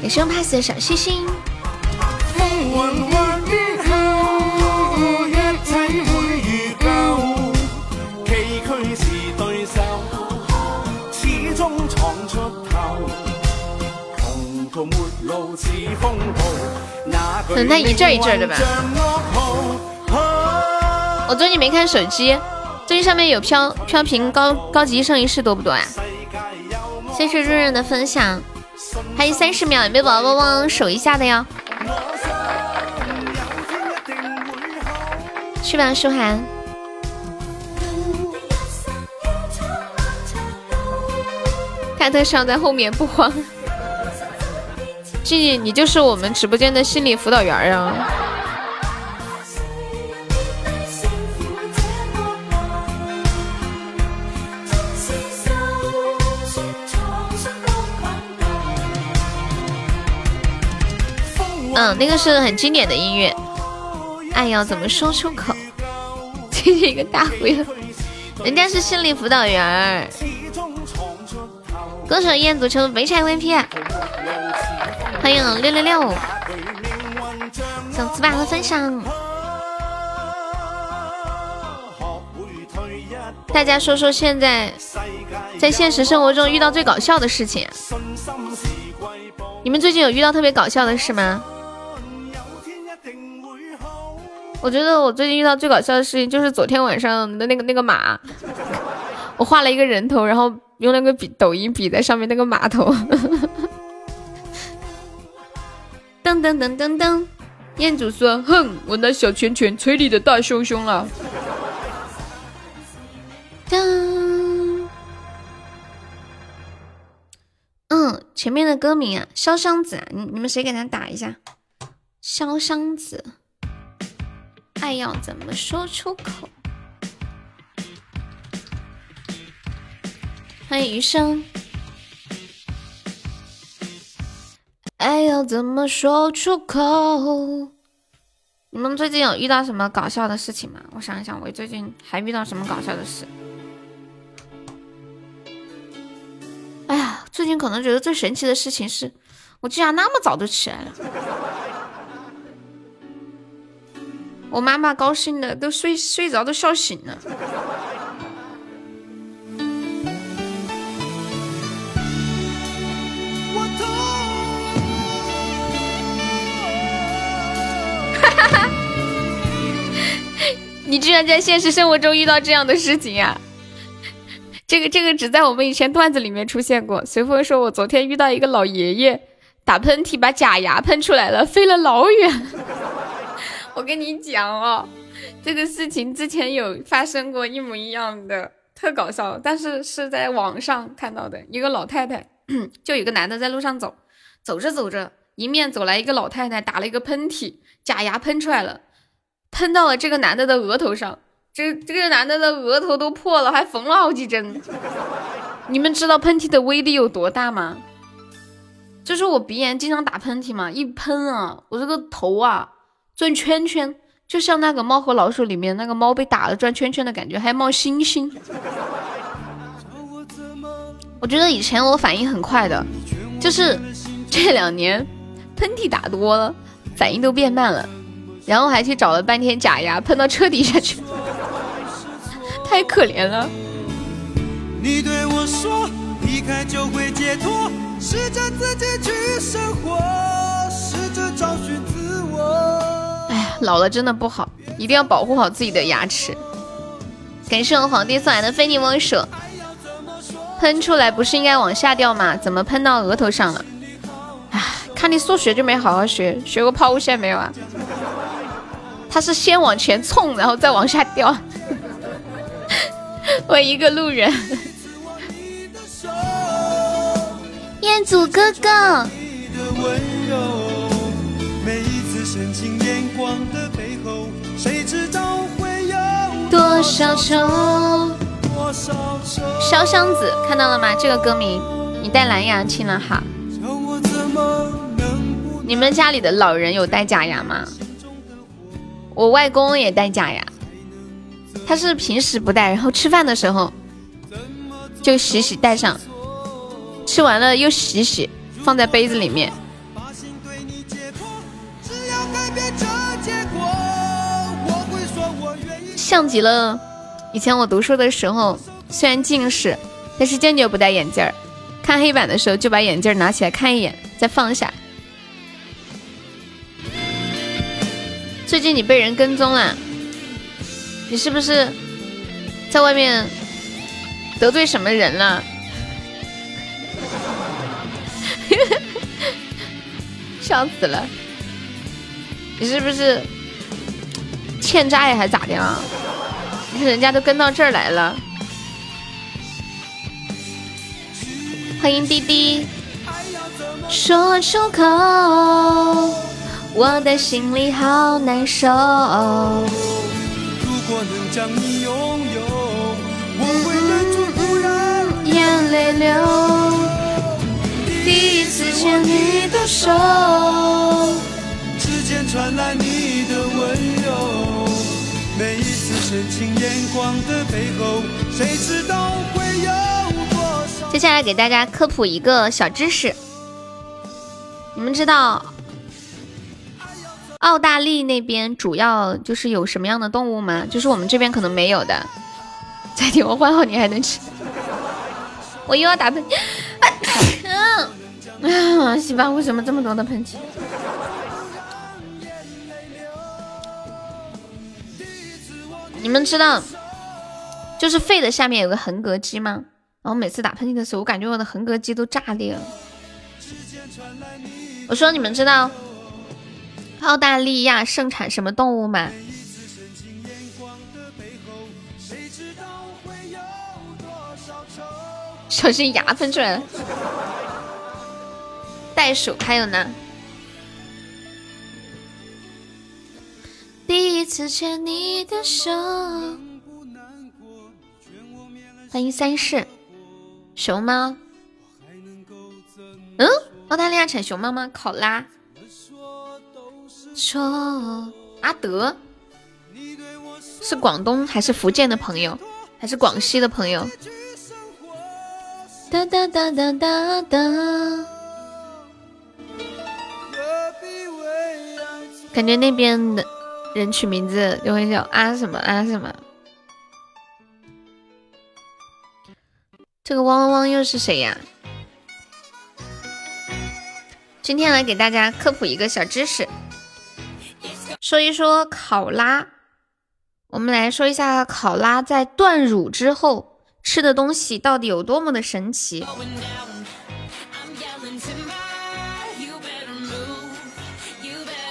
也是用 pass 的小星星。等他一阵一阵的吧。我最近没看手机。最近上面有飘飘屏高高级一生一世多不多啊？谢谢润润的分享，还有三十秒，有没有宝宝帮忙守一下的哟？去吧，舒涵。泰特上在后面不慌。静静，你就是我们直播间的心理辅导员啊。嗯，那个是很经典的音乐，哎呀怎么说出口？*laughs* 这是一个大忽悠，人家是心理辅导员。歌手燕子成肥柴 VP，欢迎六六六，小糍粑的分享。大家说说现在在现实生活中遇到最搞笑的事情。你们最近有遇到特别搞笑的事吗？我觉得我最近遇到最搞笑的事情就是昨天晚上的那个那个马，我画了一个人头，然后用那个笔抖音笔在上面那个码头。*laughs* 噔噔噔噔噔，彦祖说：“哼，我那小拳拳捶你的大胸胸了。”噔，嗯，前面的歌名啊，潇湘子啊，你你们谁给他打一下？潇湘子，爱要怎么说出口？欢迎余生。爱要怎么说出口？你们最近有遇到什么搞笑的事情吗？我想一想，我最近还遇到什么搞笑的事？哎呀，最近可能觉得最神奇的事情是，我竟然那么早就起来了。我妈妈高兴的都睡睡着都笑醒了。你居然在现实生活中遇到这样的事情呀？*laughs* 这个这个只在我们以前段子里面出现过。随风说，我昨天遇到一个老爷爷打喷嚏，把假牙喷出来了，飞了老远。*laughs* 我跟你讲哦，这个事情之前有发生过一模一样的，特搞笑。但是是在网上看到的，一个老太太，*clears throat* 就有个男的在路上走，走着走着，迎面走来一个老太太，打了一个喷嚏，假牙喷出来了。喷到了这个男的的额头上，这这个男的的额头都破了，还缝了好几针。*laughs* 你们知道喷嚏的威力有多大吗？就是我鼻炎经常打喷嚏嘛，一喷啊，我这个头啊转圈圈，就像那个猫和老鼠里面那个猫被打了转圈圈的感觉，还冒星星。我觉得以前我反应很快的，就是这两年喷嚏打多了，反应都变慢了。然后还去找了半天假牙，喷到车底下去，*laughs* 太可怜了。你对我说，离开就会解脱，试着自己去生活，试着找寻自我。哎呀，老了真的不好，一定要保护好自己的牙齿。感谢我皇帝送来的非你莫属，喷出来不是应该往下掉吗？怎么喷到额头上了？哎，看你数学就没好好学，学过抛物线没有啊？他是先往前冲，然后再往下掉。*laughs* 我一个路人，彦祖哥哥。多少愁？潇湘子看到了吗？这个歌名，你带蓝牙听了哈。你们家里的老人有戴假牙吗？我外公也戴假牙，他是平时不戴，然后吃饭的时候就洗洗戴上，吃完了又洗洗，放在杯子里面。像极了以前我读书的时候，虽然近视，但是坚决不戴眼镜儿，看黑板的时候就把眼镜拿起来看一眼，再放下。最近你被人跟踪了，你是不是在外面得罪什么人了？*laughs* 笑死了！你是不是欠债还是咋的啊？你看人家都跟到这儿来了，欢迎滴滴，说出口。我的心里好难受。如果能将你拥有，我会忍住不让眼泪流。第一次牵你的手，指尖传来你的温柔。每一次深情眼光的背后，谁知道会有多少？接下来给大家科普一个小知识，你们知道？澳大利那边主要就是有什么样的动物吗？就是我们这边可能没有的，*laughs* 再听我换好，你还能吃。我又要打喷嚏。啊！*laughs* 西巴为什么这么多的喷嚏？你们知道，就是肺的下面有个横膈肌吗？然后每次打喷嚏的时候，我感觉我的横膈肌都炸裂了。我说你们知道澳大利亚盛产什么动物吗？小心牙喷出来了。袋鼠还有呢。第一次牵你的手。欢迎三世熊猫。嗯，澳大利亚产熊猫吗？考拉。说阿德是广东还是福建的朋友，还是广西的朋友？哒哒哒哒哒哒。感觉那边的人取名字就会叫啊什么啊什么。这个汪汪汪又是谁呀？今天来给大家科普一个小知识，说一说考拉。我们来说一下考拉在断乳之后吃的东西到底有多么的神奇。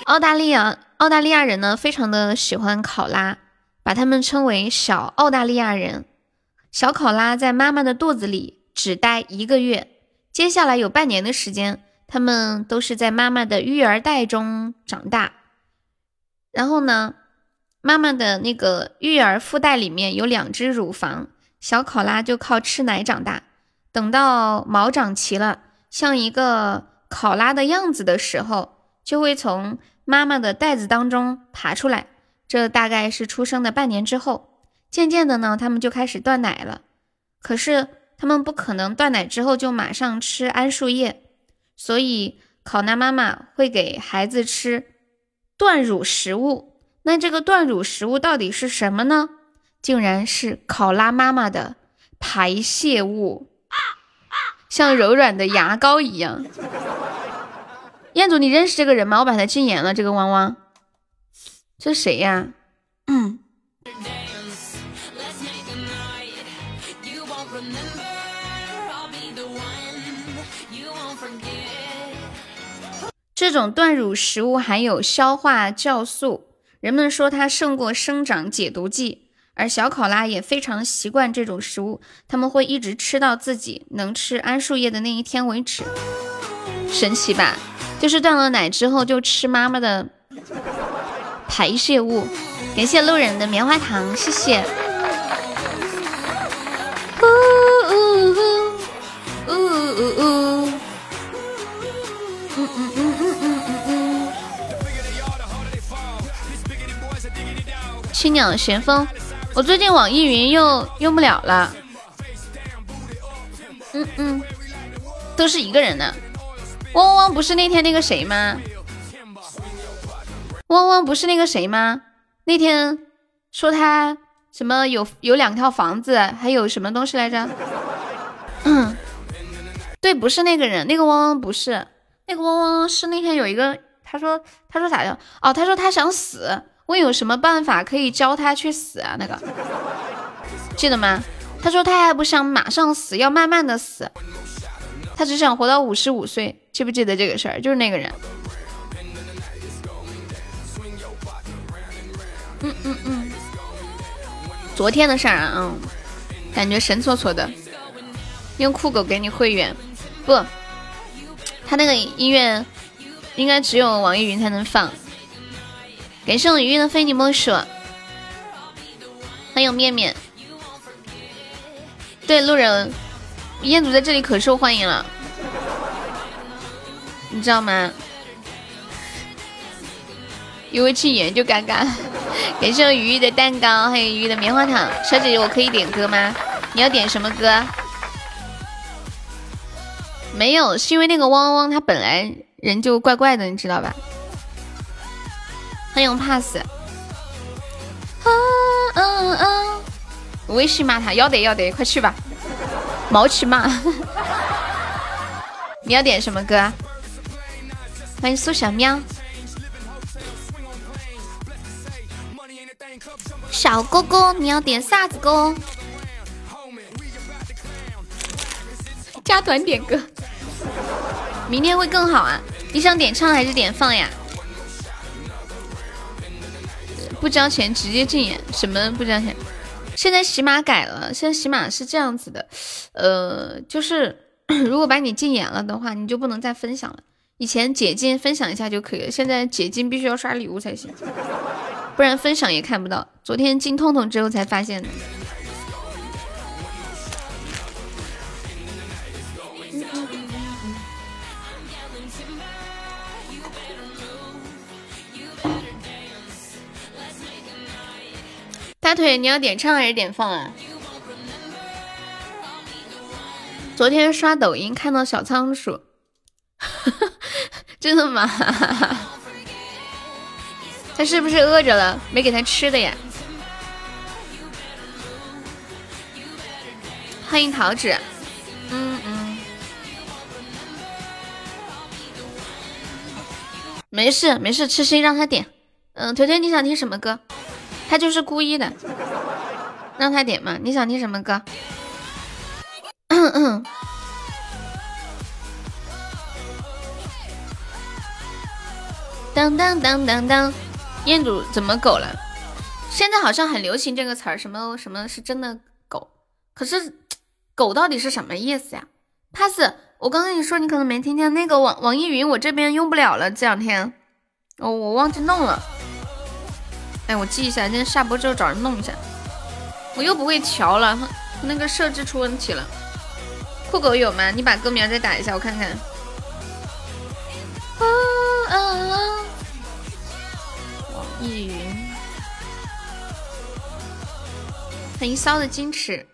澳大利亚澳大利亚人呢，非常的喜欢考拉，把他们称为小澳大利亚人。小考拉在妈妈的肚子里只待一个月，接下来有半年的时间，他们都是在妈妈的育儿袋中长大。然后呢，妈妈的那个育儿腹袋里面有两只乳房，小考拉就靠吃奶长大。等到毛长齐了，像一个考拉的样子的时候，就会从。妈妈的袋子当中爬出来，这大概是出生的半年之后。渐渐的呢，他们就开始断奶了。可是他们不可能断奶之后就马上吃桉树叶，所以考拉妈妈会给孩子吃断乳食物。那这个断乳食物到底是什么呢？竟然是考拉妈妈的排泄物，像柔软的牙膏一样。彦祖，你认识这个人吗？我把他禁言了。这个汪汪，这谁呀？这种断乳食物含有消化酵素，人们说它胜过生长解毒剂。而小考拉也非常习惯这种食物，他们会一直吃到自己能吃桉树叶的那一天为止。神奇吧？就是断了奶之后就吃妈妈的排泄物。感谢路人的棉花糖，谢谢。呜呜呜呜呜。呜青鸟旋风，我最近网易云又用不了了。嗯嗯，都是一个人的。汪汪汪不是那天那个谁吗？汪汪不是那个谁吗？那天说他什么有有两套房子，还有什么东西来着？嗯，*clears throat* 对，不是那个人，那个汪汪不是，那个汪汪是那天有一个，他说他说啥呀？哦，他说他想死，问有什么办法可以教他去死啊？那个记得吗？他说他还不想马上死，要慢慢的死。他只想活到五十五岁，记不记得这个事儿？就是那个人。嗯嗯嗯，昨天的事儿啊，嗯，感觉神搓搓的。用酷狗给你会员，不，他那个音乐应该只有网易云才能放。感谢我鱼鱼的非你莫属，欢迎面面。对，路人。彦祖在这里可受欢迎了，你知道吗？因为禁言就尴尬。*laughs* 感谢我鱼鱼的蛋糕，还有鱼鱼的棉花糖。小姐姐，我可以点歌吗？你要点什么歌？没有，是因为那个汪汪汪他本来人就怪怪的，你知道吧？欢迎 pass。啊啊啊！微信骂他，要得要得，快去吧，毛去骂。*laughs* 你要点什么歌？欢迎苏小喵，小哥哥，你要点啥子歌？加团点歌，明天会更好啊！你想点唱还是点放呀？不交钱直接禁言？什么不交钱？现在喜马改了，现在喜马是这样子的，呃，就是 *coughs* 如果把你禁言了的话，你就不能再分享了。以前解禁分享一下就可以了，现在解禁必须要刷礼物才行，不然分享也看不到。昨天进痛痛之后才发现的。大腿，你要点唱还是点放啊？昨天刷抖音看到小仓鼠，*laughs* 真的吗？*laughs* 他是不是饿着了？没给他吃的呀？欢迎桃子，嗯嗯，没事没事，痴心让他点。嗯，腿腿，你想听什么歌？他就是故意的，让他点嘛。你想听什么歌？嗯嗯。当当当当当，彦祖怎么狗了？现在好像很流行这个词儿，什么什么是真的狗？可是狗到底是什么意思呀？pass，我刚跟你说，你可能没听见。那个网网易云我这边用不了了，这两天哦，我忘记弄了。哎，我记一下，今天下播之后找人弄一下。我又不会调了，那个设置出问题了。酷狗有吗？你把歌名再打一下，我看看。网易云，欢迎骚的矜持。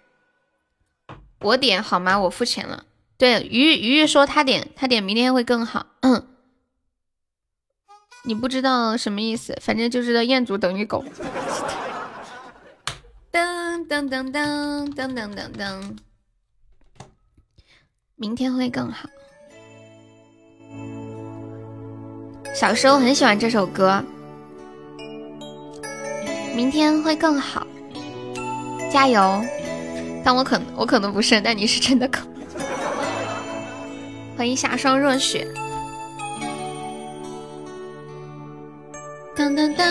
我点好吗？我付钱了。对，鱼鱼鱼说他点，他点明天会更好。你不知道什么意思，反正就知道彦祖等于狗。噔噔噔噔噔噔噔噔，明天会更好。小时候很喜欢这首歌，明天会更好，加油！但我可能我可能不是，但你是真的狗。*laughs* 欢迎夏霜若雪。当当当！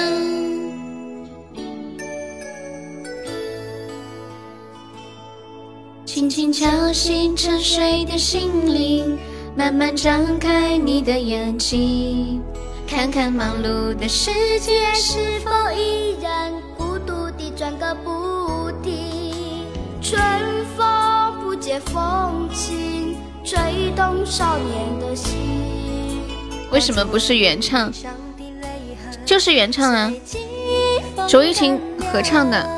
轻轻敲醒沉睡的心灵，慢慢张开你的眼睛，看看忙碌的世界是否依然孤独地转个不停。春风不解风情，吹动少年的心。为什么不是原唱？就是原唱啊，卓依婷合唱的。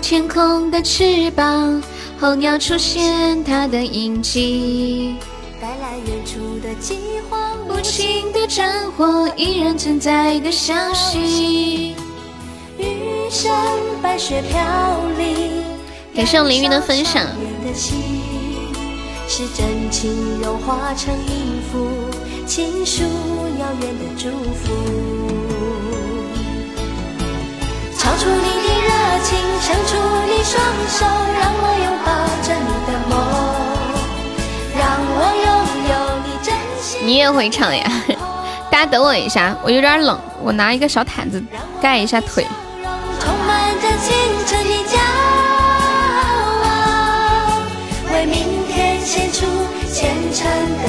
天空的翅膀，候鸟出现它的印记，带来远处的饥荒，无情的战火依然存在的消息。雨声白雪飘零，感谢凌云的分享。是真情融化成音符。倾诉遥远的祝福，唱出你的热情，伸出你双手，让我拥抱着你的梦，让我拥有你真心。你也会唱呀？*laughs* 大家等我一下，我有点冷，我拿一个小毯子盖一下腿。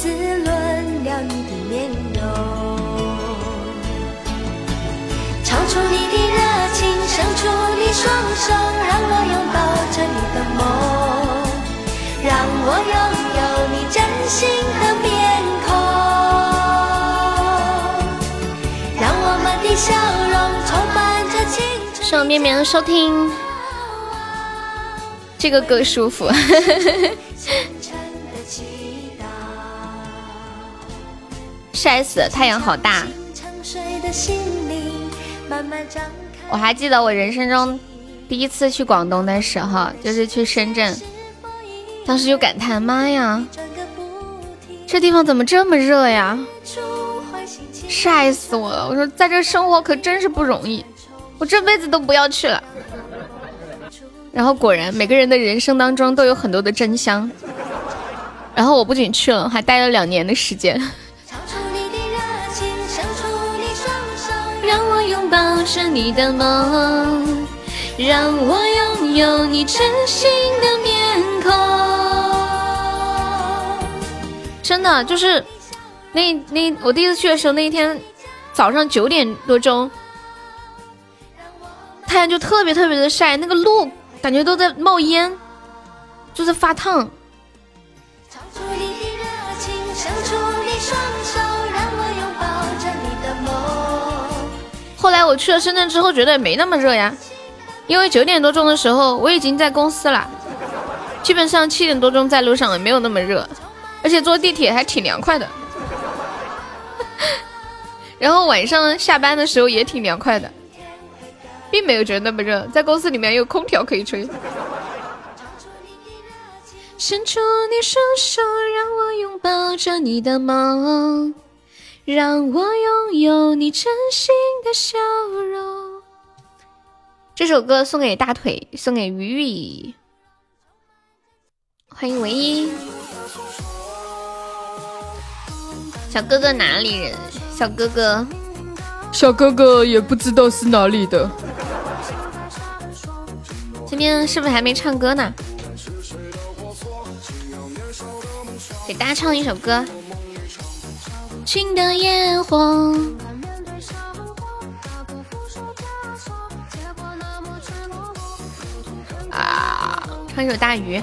滋润了你的面容，唱出你的热情，伸出你双手，让我拥抱着你的梦，让我拥有你真心的面孔，让我们的笑容充满着青春。这首绵绵的收听。这个歌舒服，呵呵呵呵。晒死，太阳好大。我还记得我人生中第一次去广东的时候，就是去深圳，当时就感叹：妈呀，这地方怎么这么热呀？晒死我了！我说在这生活可真是不容易，我这辈子都不要去了。然后果然，每个人的人生当中都有很多的真香。然后我不仅去了，还待了两年的时间。抱着你的梦，让我拥有你真心的面孔。真的就是那那我第一次去的时候，那一天早上九点多钟，太阳就特别特别的晒，那个路感觉都在冒烟，就是发烫。后来我去了深圳之后，觉得没那么热呀，因为九点多钟的时候我已经在公司了，基本上七点多钟在路上也没有那么热，而且坐地铁还挺凉快的。*laughs* 然后晚上下班的时候也挺凉快的，并没有觉得那么热，在公司里面有空调可以吹。伸出你双手，让我拥抱着你的梦。让我拥有你真心的笑容。这首歌送给大腿，送给鱼鱼。欢迎唯一小哥哥，哪里人？小哥哥，小哥哥也不知道是哪里的。今天是不是还没唱歌呢？给大家唱一首歌。情的烟火。啊，唱一首大鱼。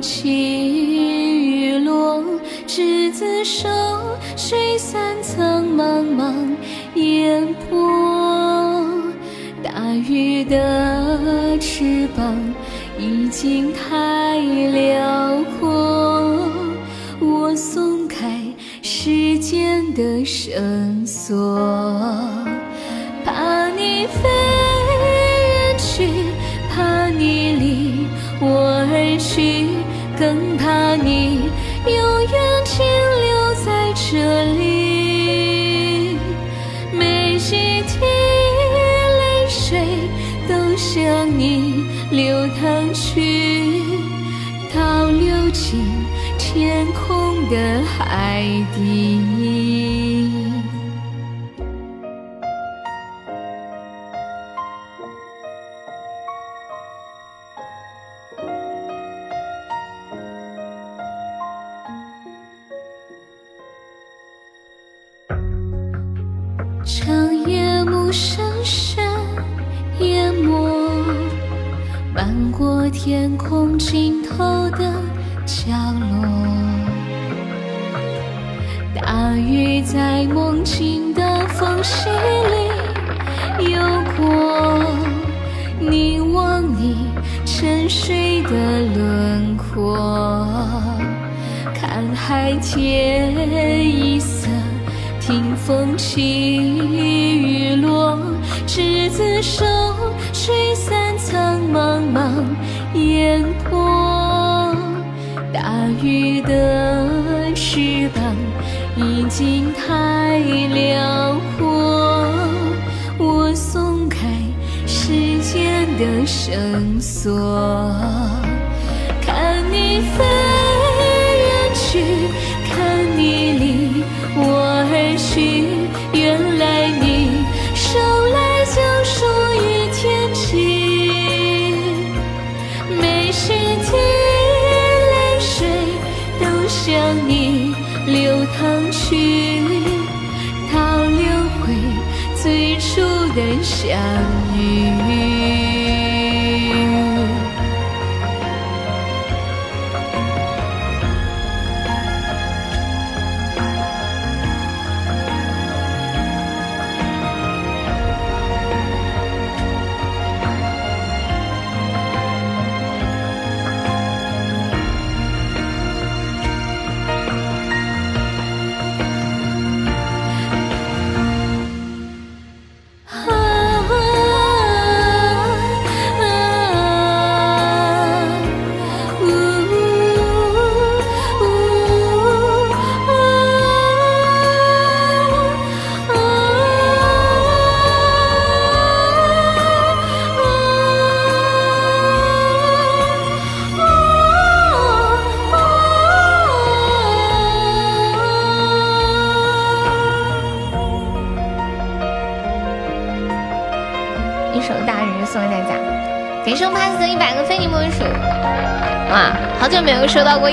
起雨落，执子手，水散苍茫茫烟波。大鱼的翅膀已经太辽阔，我松开时间的绳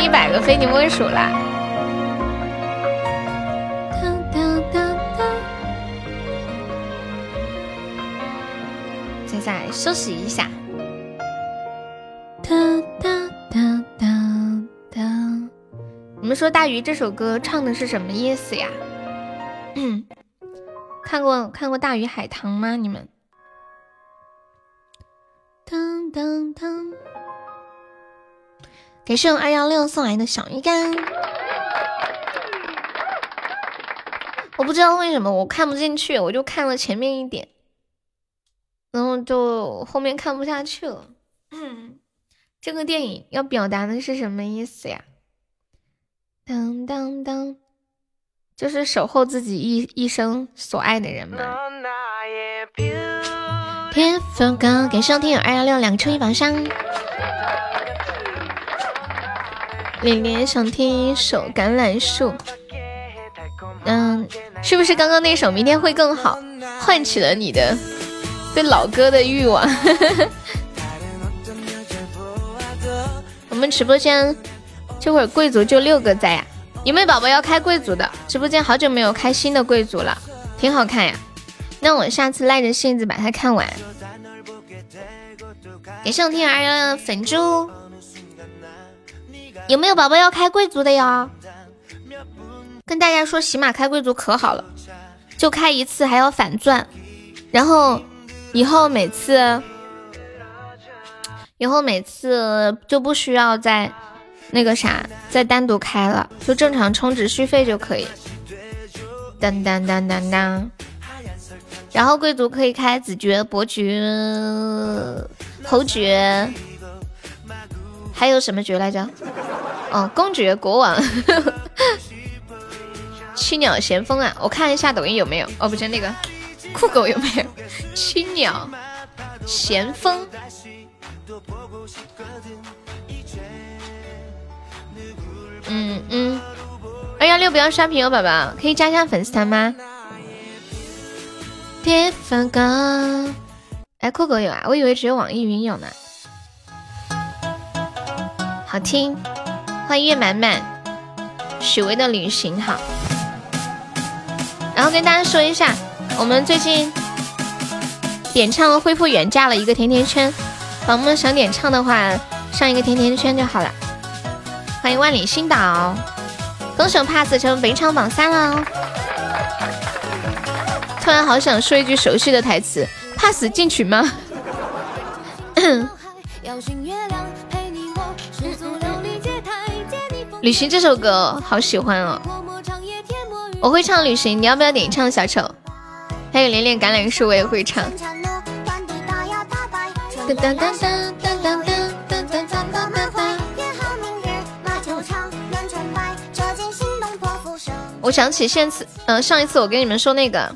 一百个非你莫属啦！现在休息一下，哒哒哒哒哒。你们说大鱼这首歌唱的是什么意思呀？看过看过《大鱼海棠》吗？你们？给是用二幺六送来的小鱼干，我不知道为什么我看不进去，我就看了前面一点，然后就后面看不下去了。嗯，这个电影要表达的是什么意思呀？当当当，就是守候自己一一生所爱的人吗？别放歌，给上听友二幺六两个抽一宝箱。连连想听一首《橄榄树》，嗯，是不是刚刚那首《明天会更好》唤起了你的对老歌的欲望？*laughs* 我们直播间这会儿贵族就六个在呀，有没有宝宝要开贵族的？直播间好久没有开新的贵族了，挺好看呀。那我下次赖着性子把它看完。给上天儿的粉猪，有没有宝宝要开贵族的呀？跟大家说，喜马开贵族可好了，就开一次还要返钻，然后以后每次，以后每次就不需要再那个啥，再单独开了，就正常充值续费就可以。当当当当当。然后贵族可以开子爵、伯爵、侯爵，还有什么爵来着？哦，公爵、国王、*laughs* 七鸟咸丰啊！我看一下抖音有没有。哦，不是那个酷狗有没有？七鸟咸丰。嗯嗯，二幺六不要刷屏哦，宝宝，可以加一下粉丝团吗？别放歌，哎，酷狗有啊，我以为只有网易云有呢。好听，欢迎月满满，许巍的旅行好。然后跟大家说一下，我们最近点唱恢复原价了，一个甜甜圈，宝宝们想点唱的话，上一个甜甜圈就好了。欢迎万里星岛，恭喜 pass 成本场榜三了。突然好想说一句熟悉的台词，怕死进群吗？*laughs* 旅行这首歌好喜欢哦，我会唱旅行，你要不要点唱小丑？还有连连橄榄树我也会唱。我想起上次，呃，上一次我跟你们说那个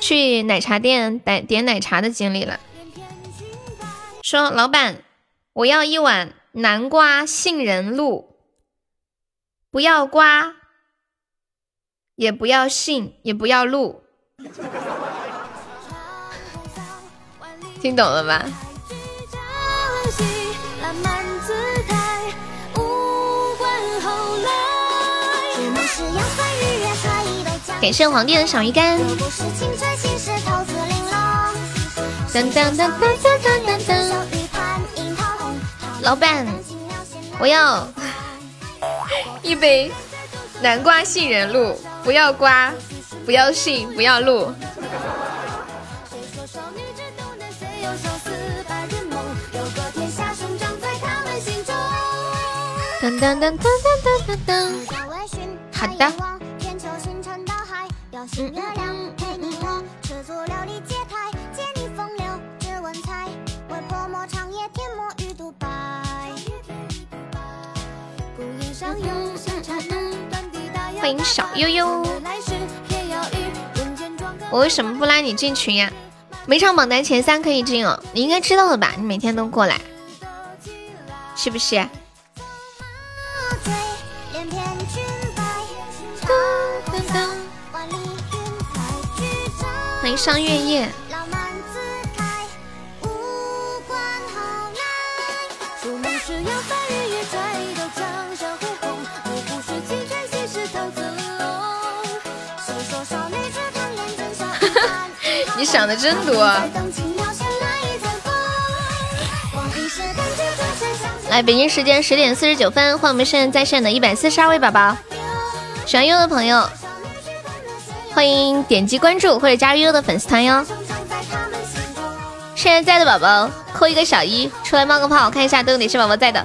去奶茶店点点奶茶的经历了。说老板，我要一碗南瓜杏仁露，不要瓜，也不要杏，也不要露。听懂了吧？感谢皇帝的小鱼干。老板，我要 *laughs* 一杯南瓜杏仁露，不要瓜，不要杏，不要露。噔噔噔噔噔噔噔，好的。欢迎小悠悠，我为什么不拉你进群呀？每场榜单前三可以进哦，你应该知道的吧？你每天都过来，是不是？欢迎上月夜。想的真多。来，北京时间十点四十九分，欢迎我们现在在线的一百四十二位宝宝，喜欢悠悠的朋友，欢迎点击关注或者加入悠悠的粉丝团哟。现在在的宝宝扣一个小一，出来冒个泡，看一下都有哪些宝宝在的。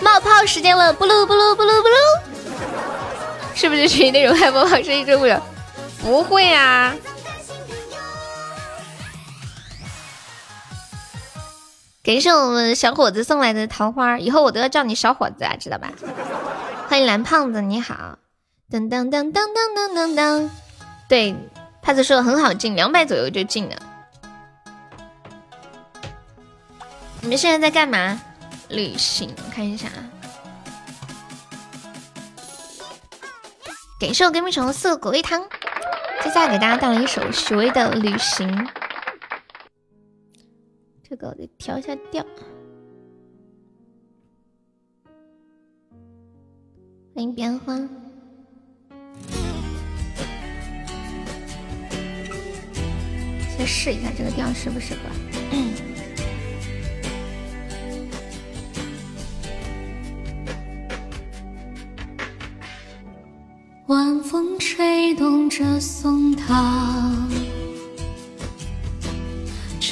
冒泡时间了，不噜不噜不噜不噜，是不是群那种害 *laughs* 冒泡声音受不了？不会啊。感谢我们小伙子送来的桃花，以后我都要叫你小伙子啊，知道吧？欢迎蓝胖子，你好。噔噔噔噔噔噔噔噔，对，帕子说很好进，两百左右就进了。你们现在在干嘛？旅行，看一下啊。感谢我闺蜜虫四个果味汤，接下来给大家带来一首许巍的《旅行》。这个得调一下调。欢迎边欢，先试一下这个调适不适合。晚风吹动着松涛。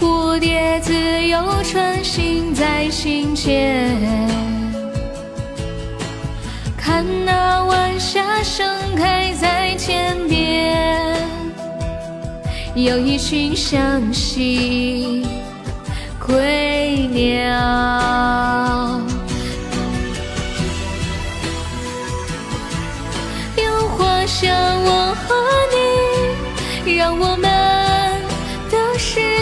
蝴蝶自由穿行在心间，看那晚霞盛开在天边，有一群向西归鸟。有花香，我和你，让我们。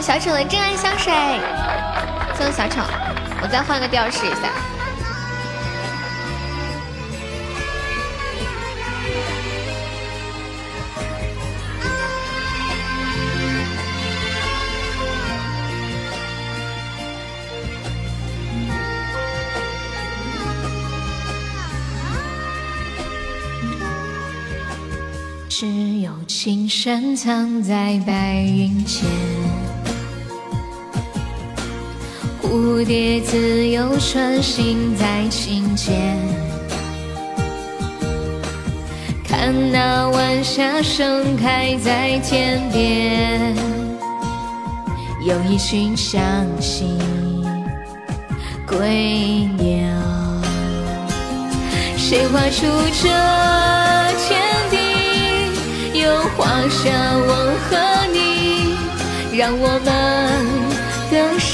小丑的真爱香水，送小丑，我再换个调试一下。只有情深藏在白云间，蝴蝶自由穿行在琴间，看那晚霞盛开在天边，有一群向西归鸟，谁画出这天地？又画下我和你，让我们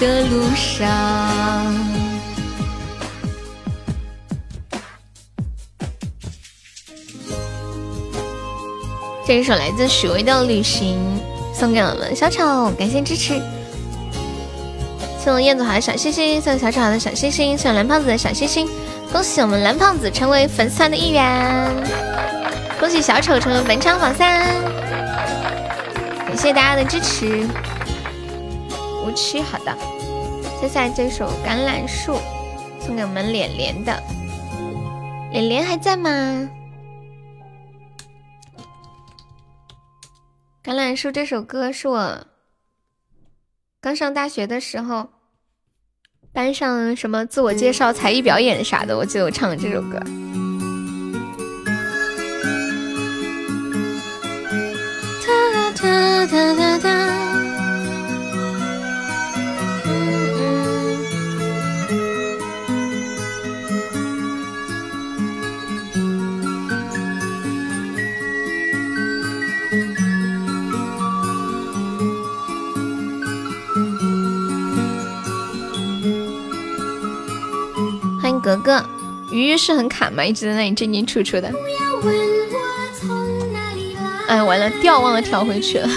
的路上。这一首来自许巍的《旅行》，送给我们小丑，感谢支持。送燕子华的小星星，送小丑的小星星，送蓝胖子的小星星。恭喜我们蓝胖子成为粉丝团的一员，恭喜小丑成为本场榜三。感谢大家的支持。无期，好的。接下来这首《橄榄树》送给我们脸脸的，脸脸还在吗？《橄榄树》这首歌是我刚上大学的时候，班上什么自我介绍、才艺表演啥的，我记得我唱的这首歌。哒哒哒哒。格格，鱼鱼是很卡吗？一直在那里进进出出的。哎，完了，调忘了调回去了。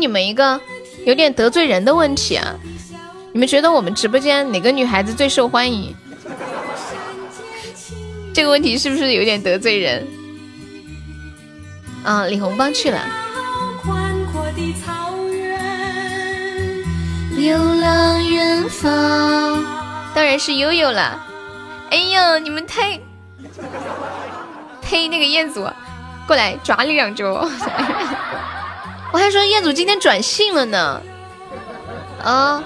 问你们一个有点得罪人的问题啊，你们觉得我们直播间哪个女孩子最受欢迎？这个问题是不是有点得罪人？啊，李红帮去了。宽阔的草原，流浪远方。当然是悠悠了。哎呀，你们太……呸！那个彦祖，过来抓你两脚。我还说彦祖今天转性了呢。啊，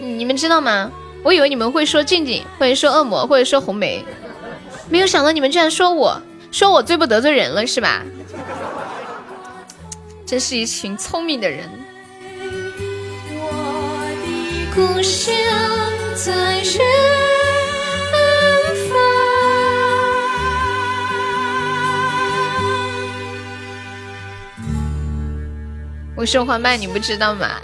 你们知道吗？我以为你们会说静静，或者说恶魔，或者说红梅，没有想到你们居然说我，说我最不得罪人了，是吧？真是一群聪明的人。我的故乡在我说话慢，你不知道吗？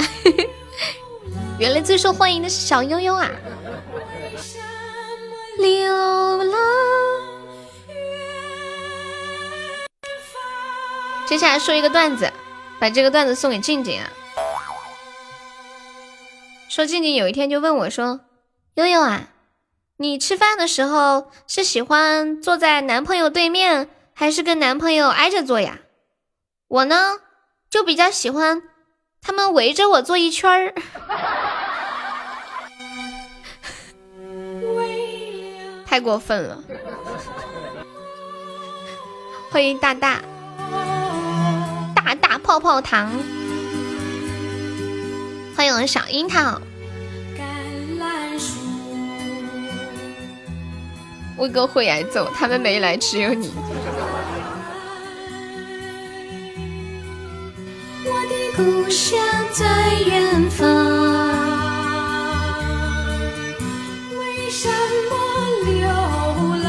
*laughs* 原来最受欢迎的是小悠悠啊！流浪。接下来说一个段子，把这个段子送给静静啊。说静静有一天就问我说：“悠悠啊，你吃饭的时候是喜欢坐在男朋友对面，还是跟男朋友挨着坐呀？”我呢，就比较喜欢他们围着我坐一圈儿。*laughs* 太过分了！欢迎大大 *laughs* 大大泡泡糖，欢迎小樱桃。威哥会挨揍，他们没来，只有你。我的故乡在远方。为什么流浪？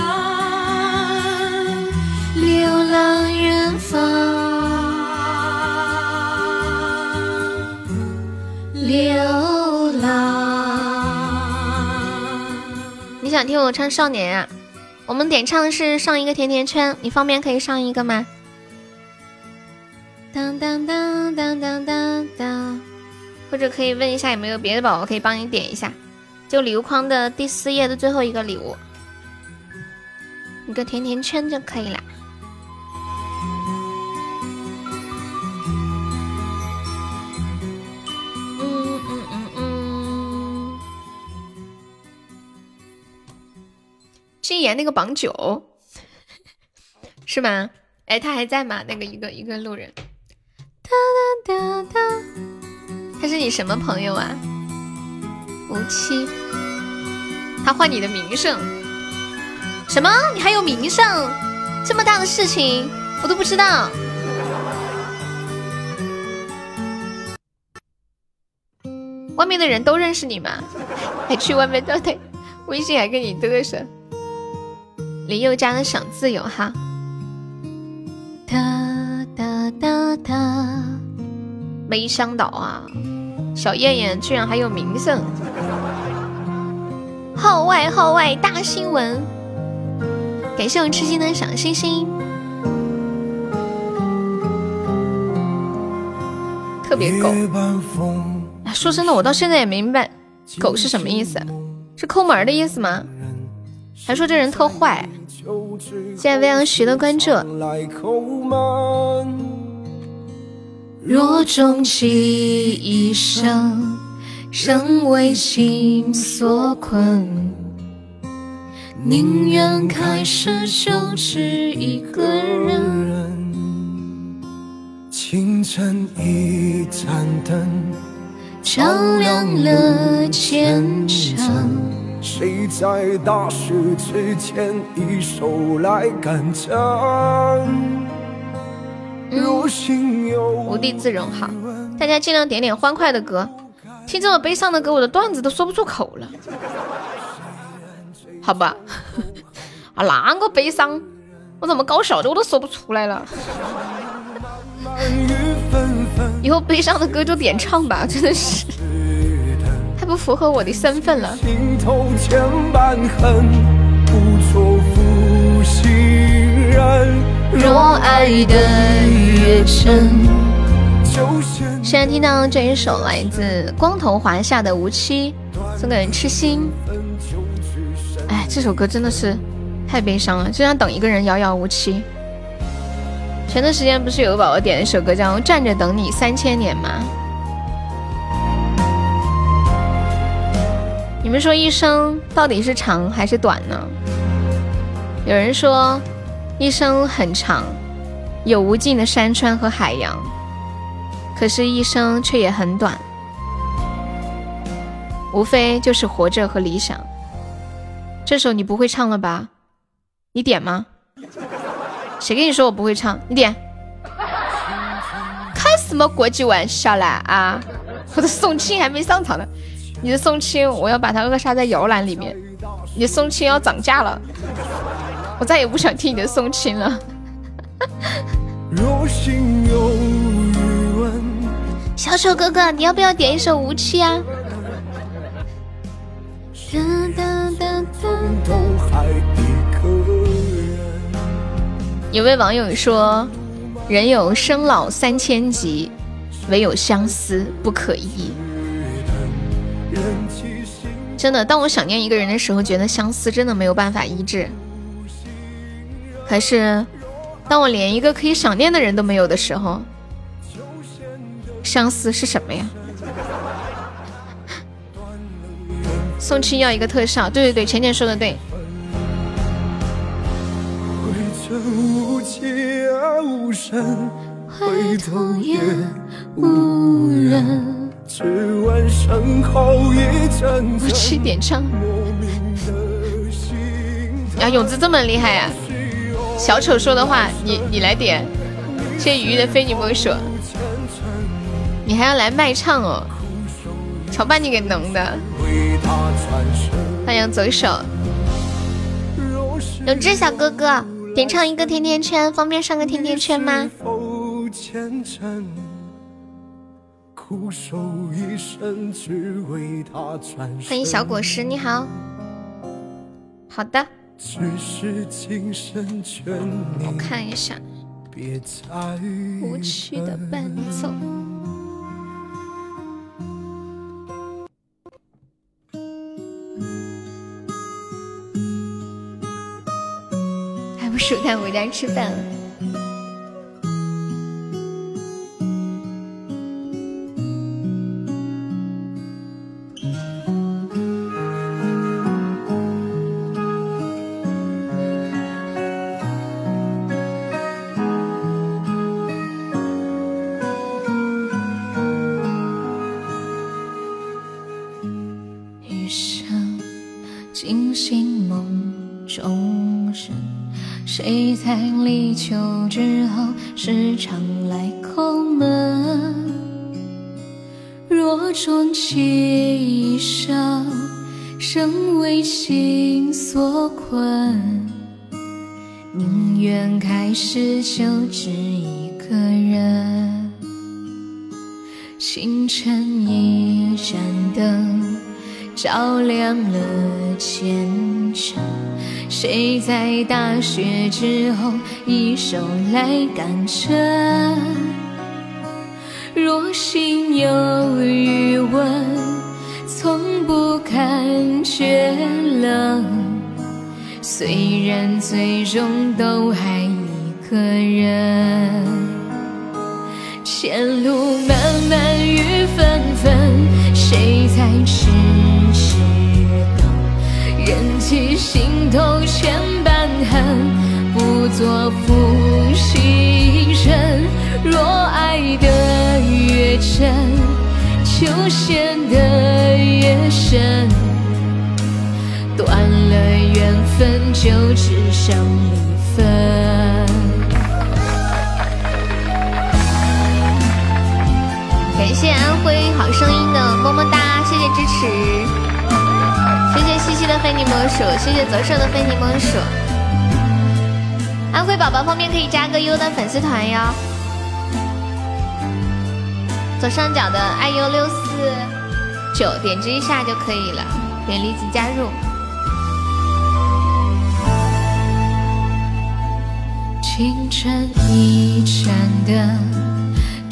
流浪远方，流浪。你想听我唱《少年》呀？我们点唱是上一个甜甜圈，你方便可以上一个吗？当当当当当当当，或者可以问一下有没有别的宝宝可以帮你点一下，就礼物框的第四页的最后一个礼物，一个甜甜圈就可以了。是演那个榜九，是吗？哎，他还在吗？那个一个一个路人，哒哒，他是你什么朋友啊？无期，他换你的名声？什么？你还有名声？这么大的事情我都不知道。外面的人都认识你吗？还去外面对对，微信还跟你嘚瑟。林宥嘉的《想自由》哈，哒哒哒哒，悲伤岛啊，小燕燕居然还有名声，号外号外大新闻！感谢我痴心的小星星，特别狗。说真的，我到现在也没明白“狗”是什么意思，是抠门的意思吗？还说这人特坏，谢谢未央徐的关注。若终其一生，仍为情所困，宁愿开始就只一个人。清晨一盏灯，照亮了前程。谁在大雪之前一手来干无地自容，好，大家尽量点点欢快的歌。听这么悲伤的歌，我的段子都说不出口了。好吧，*laughs* 啊，那个悲伤，我怎么搞笑的我都说不出来了。*laughs* 以后悲伤的歌就点唱吧，真的是。太不符合我的身份了。若爱的越深现在听到这一首来自光头华夏的《无期》，送给人痴心。哎，这首歌真的是太悲伤了，就像等一个人遥遥无期。前段时间不是有个宝宝点了一首歌叫《站着等你三千年》吗？你们说一生到底是长还是短呢？有人说一生很长，有无尽的山川和海洋，可是，一生却也很短，无非就是活着和理想。这首你不会唱了吧？你点吗？谁跟你说我不会唱？你点。开什么国际玩笑啦啊！我的宋庆还没上场呢。你的宋青，我要把它扼杀在摇篮里面。你的宋青要涨价了，我再也不想听你的送亲了。小丑哥哥，你要不要点一首《无期》啊？有位网友说：“人有生老三千疾，唯有相思不可医。”真的，当我想念一个人的时候，觉得相思真的没有办法医治。可是，当我连一个可以想念的人都没有的时候，相思是什么呀？*laughs* 宋七要一个特效，对对对，浅浅说的对。回头也无人。我七点唱。呀，勇子这么厉害呀！小丑说的话，你你来点。谢谢鱼的非你莫属。你还要来卖唱哦？瞧把你给弄的！欢迎左手。永志小哥哥，点唱一个甜甜圈，方便上个甜甜圈吗？欢迎小果实，你好。好的。我看一下。无趣的伴奏。还不收摊回家吃饭了。愿开始就只一个人。清晨一盏灯，照亮了前程。谁在大雪之后一手来赶针？若心有余温，从不感觉冷。虽然最终都还个人，前路漫漫雨纷纷，谁在痴痴等？忍起心头。千般恨，不做负心人。若爱得越真，就陷得越深。断了缘分，就只剩离分。感谢安徽好声音的么么哒，谢谢支持。谢谢西西的非你莫属，谢谢左手的非你莫属。安徽宝宝方便可以加个优的粉丝团哟，左上角的爱优六四九点击一下就可以了，点立即加入。清晨一盏灯，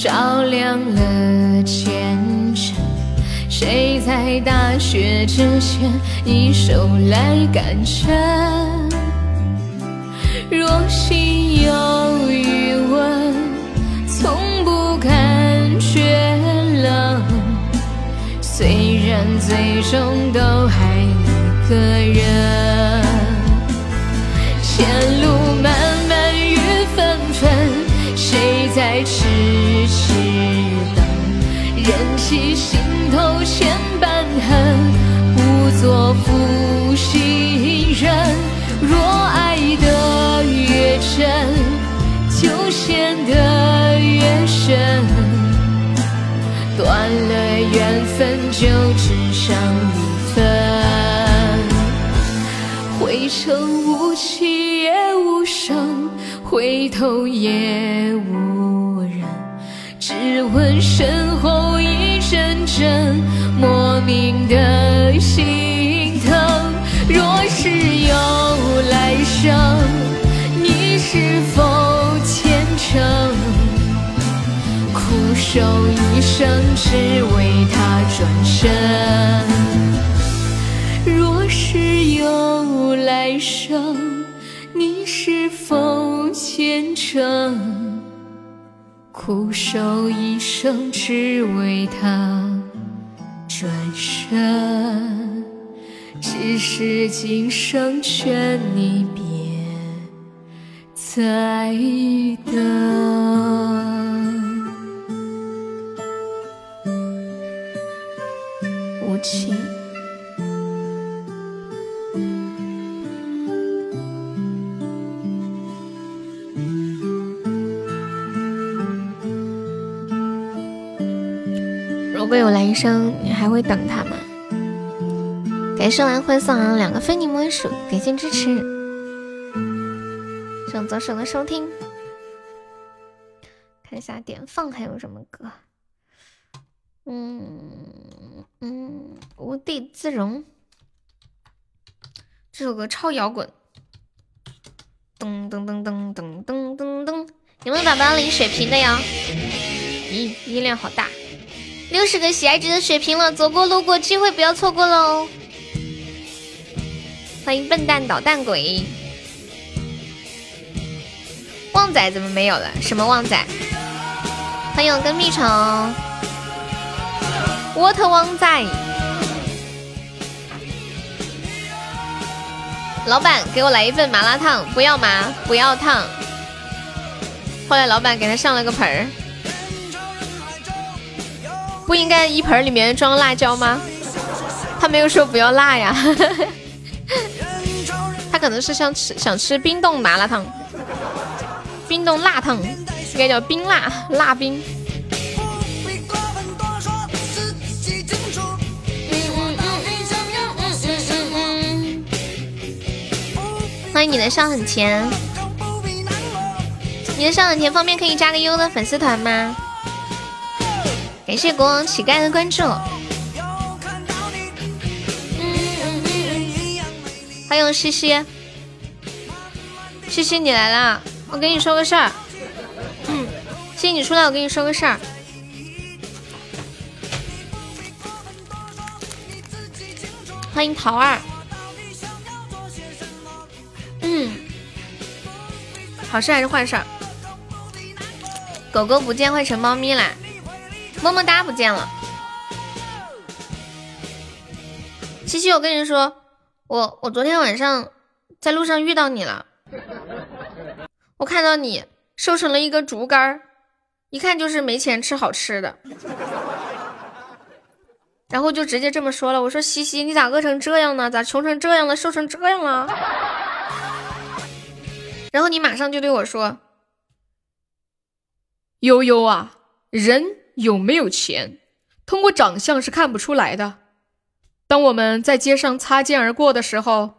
照亮了前程。谁在大雪之前一手来赶针？若心有余温，从不感觉冷。虽然最终都还一个人，前路，谁在痴痴等？忍起心。头千般恨，不做负心人。若爱得越真，就陷得越深。断了缘分，就只剩离分。回程无期也无声，回头也无人，只闻身后一阵阵莫名的心疼。若是有来生，你是否虔诚？苦。守一生，只为他转身。若是有来生，你是否虔诚？苦守一生，只为他转身。只是今生劝你别再等。无情。有来生，你还会等他吗？感谢蓝灰送来两个非你莫属，感谢支持，谢左手的收听。看一下点放还有什么歌？嗯嗯，无地自容，这首歌超摇滚。噔噔噔噔噔噔噔噔，有没有宝宝领血瓶的呀？咦，音量好大！六十个喜爱值的血瓶了，走过路过，机会不要错过喽！欢迎笨蛋捣蛋鬼，旺仔怎么没有了？什么旺仔？欢迎我跟蜜虫，water 旺仔。老板给我来一份麻辣烫，不要麻，不要烫。后来老板给他上了个盆儿，不应该一盆里面装辣椒吗？他没有说不要辣呀，*laughs* 他可能是想吃想吃冰冻麻辣烫，冰冻辣烫，应该叫冰辣辣冰。欢迎你的上很甜，你的上很甜，方便可以加个优的粉丝团吗？感谢国王乞丐的关注。欢迎西西，西西你来啦！我跟你说个事儿。嗯，西西你出来，我跟你说个事儿。欢迎桃儿。嗯，好事还是坏事？狗狗不见会成猫咪啦，么么哒不见了。七七，我跟你说，我我昨天晚上在路上遇到你了，我看到你瘦成了一个竹竿儿一看就是没钱吃好吃的，然后就直接这么说了，我说西西，你咋饿成这样呢？咋穷成这样了？瘦成这样了？然后你马上就对我说：“悠悠啊，人有没有钱，通过长相是看不出来的。当我们在街上擦肩而过的时候，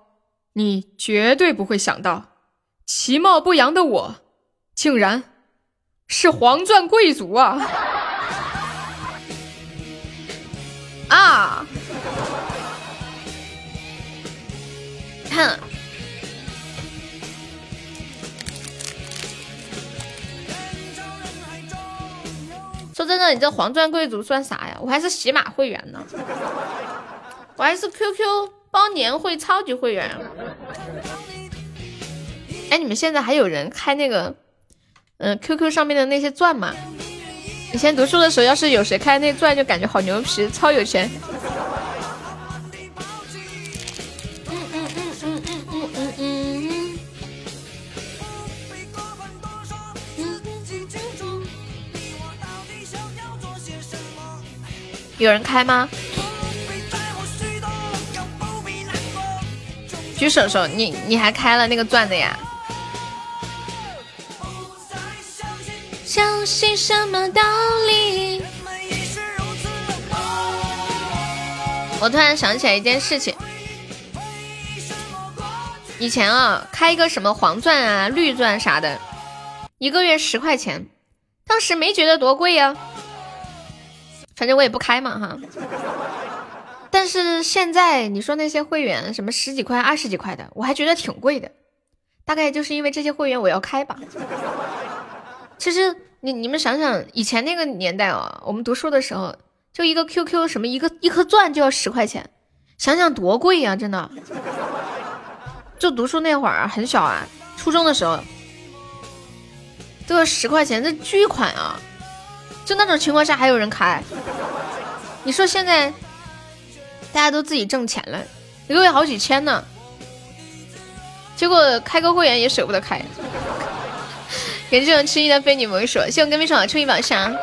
你绝对不会想到，其貌不扬的我，竟然是黄钻贵族啊！*laughs* 啊，看。”说真的，你这黄钻贵族算啥呀？我还是喜马会员呢，*laughs* 我还是 QQ 包年会超级会员。哎，你们现在还有人开那个，嗯，QQ 上面的那些钻吗？以前读书的时候，要是有谁开那钻，就感觉好牛皮，超有钱。有人开吗？举手手，你你还开了那个钻的呀？相信什么道理？我突然想起来一件事情，以前啊，开一个什么黄钻啊、绿钻啥的，一个月十块钱，当时没觉得多贵呀。反正我也不开嘛哈，但是现在你说那些会员什么十几块、二十几块的，我还觉得挺贵的。大概就是因为这些会员我要开吧。其实你你们想想，以前那个年代啊，我们读书的时候，就一个 QQ 什么一个一颗钻就要十块钱，想想多贵呀，真的。就读书那会儿很小啊，初中的时候都要十块钱，这巨款啊！就那种情况下还有人开，你说现在大家都自己挣钱了，一个月好几千呢，结果开个会员也舍不得开。感谢我吃一的非你莫属，谢我跟屁虫抽一宝箱，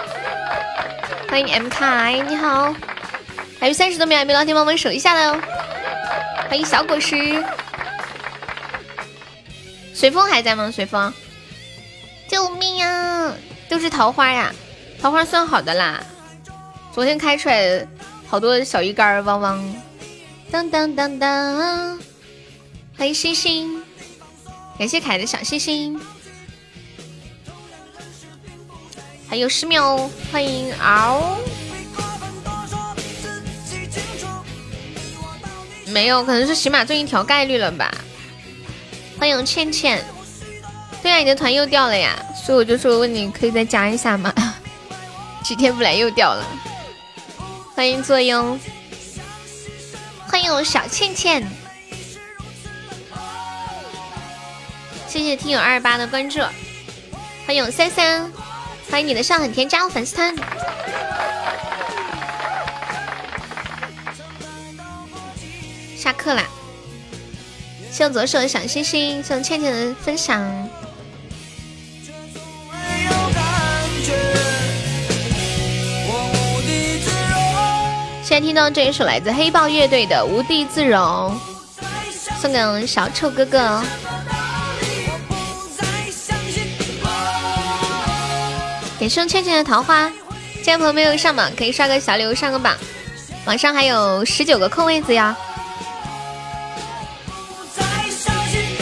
欢迎 M 凯，你好，还有三十多秒，没老铁帮忙守一下喽，欢迎小果实。随风还在吗？随风，救命啊！都是桃花呀，桃花算好的啦。昨天开出来好多小鱼干汪汪，当当当当。欢迎星星，感谢凯的小星星。还有十秒，欢迎嗷。没有，可能是起码中一条概率了吧。欢迎倩倩，对呀，你的团又掉了呀，所以我就说问你可以再加一下吗？几天不来又掉了。欢迎坐拥，欢迎我小倩倩，谢谢听友二八的关注，欢迎三三，欢迎你的上很甜加入粉丝团，下课啦。谢左手的小星星，谢倩倩的分享。现在听到这一首来自黑豹乐队的《无地自容》，送给我们小臭哥哥。感谢倩倩的桃花，今天朋友没有上榜，可以刷个小礼物上个榜。晚上还有十九个空位子呀。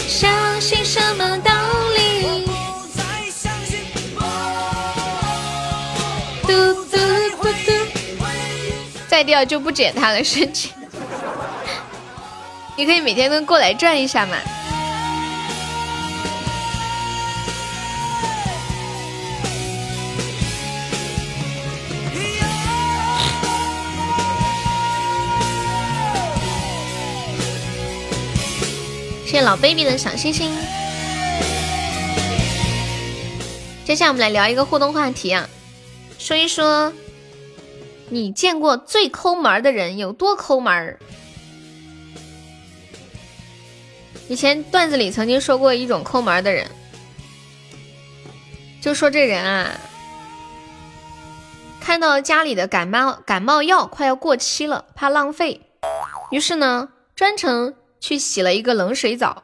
相信什么道再掉就不捡它了，生气。你可以每天都过来转一下嘛。谢谢老 baby 的小星星。接下来我们来聊一个互动话题啊，说一说你见过最抠门的人有多抠门。以前段子里曾经说过一种抠门的人，就说这人啊，看到家里的感冒感冒药快要过期了，怕浪费，于是呢专程。去洗了一个冷水澡，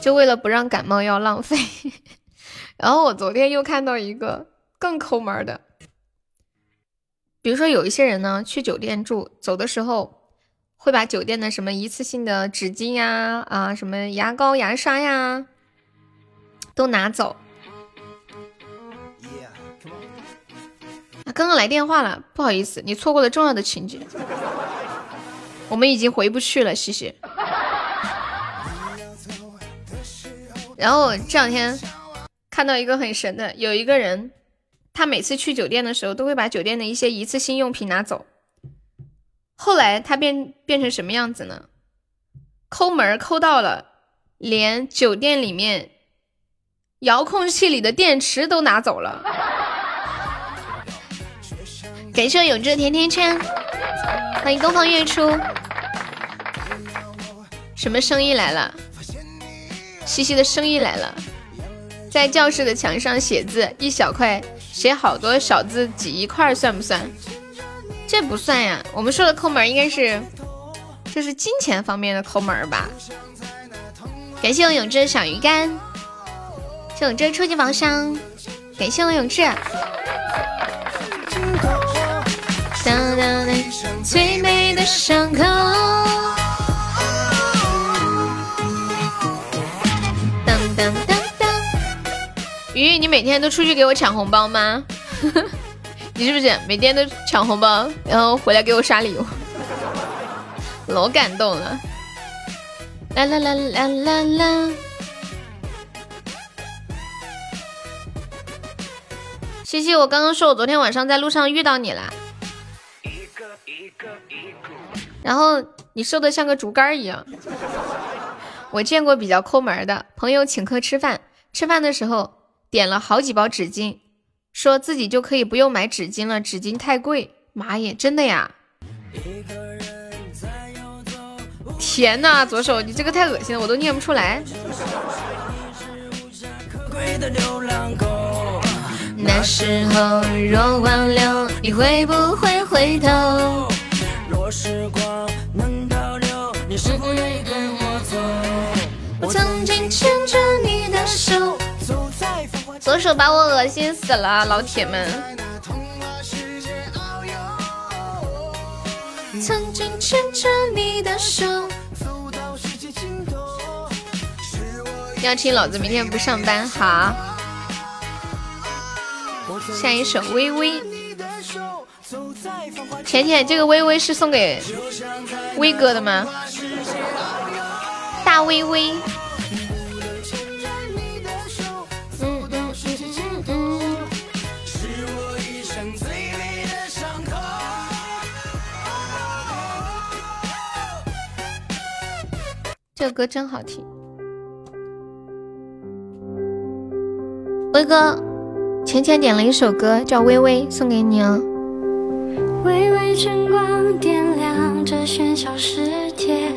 就为了不让感冒药浪费。然后我昨天又看到一个更抠门的，比如说有一些人呢去酒店住，走的时候会把酒店的什么一次性的纸巾呀、啊什么牙膏、牙刷呀都拿走。刚刚来电话了，不好意思，你错过了重要的情节，我们已经回不去了，谢谢。*laughs* 然后这两天看到一个很神的，有一个人，他每次去酒店的时候都会把酒店的一些一次性用品拿走。后来他变变成什么样子呢？抠门抠到了，连酒店里面遥控器里的电池都拿走了。感谢永志的甜甜圈，欢迎东方月初。什么生意来了？西西的生意来了，在教室的墙上写字，一小块写好多小字挤一块，算不算？这不算呀。我们说的抠门应该是，就是金钱方面的抠门吧。感谢我永志的小鱼干，谢永志初级宝箱，感谢我永志。最美的伤口。你每天都出去给我抢红包吗？*laughs* 你是不是每天都抢红包，然后回来给我刷礼物？*laughs* 老感动了！啦啦啦啦啦啦！西西，我刚刚说我昨天晚上在路上遇到你啦，然后你瘦的像个竹竿一样。*laughs* 我见过比较抠门的朋友请客吃饭，吃饭的时候点了好几包纸巾，说自己就可以不用买纸巾了，纸巾太贵。妈耶，真的呀！天呐，左手，你这个太恶心了，我都念不出来。那时候若挽留，你会不会回头？若时光能倒流，你是否愿意跟我走？我曾经牵着你的手，左手把我恶心死了，老铁们。曾经牵着你的手，要听老子明天不上班，好。下一首《微微》，甜甜，这个《微微》是送给威哥的吗？大微微。这个歌真好听，威哥。浅浅点了一首歌，叫《微微》，送给你哦。微微晨光点亮这喧嚣世界，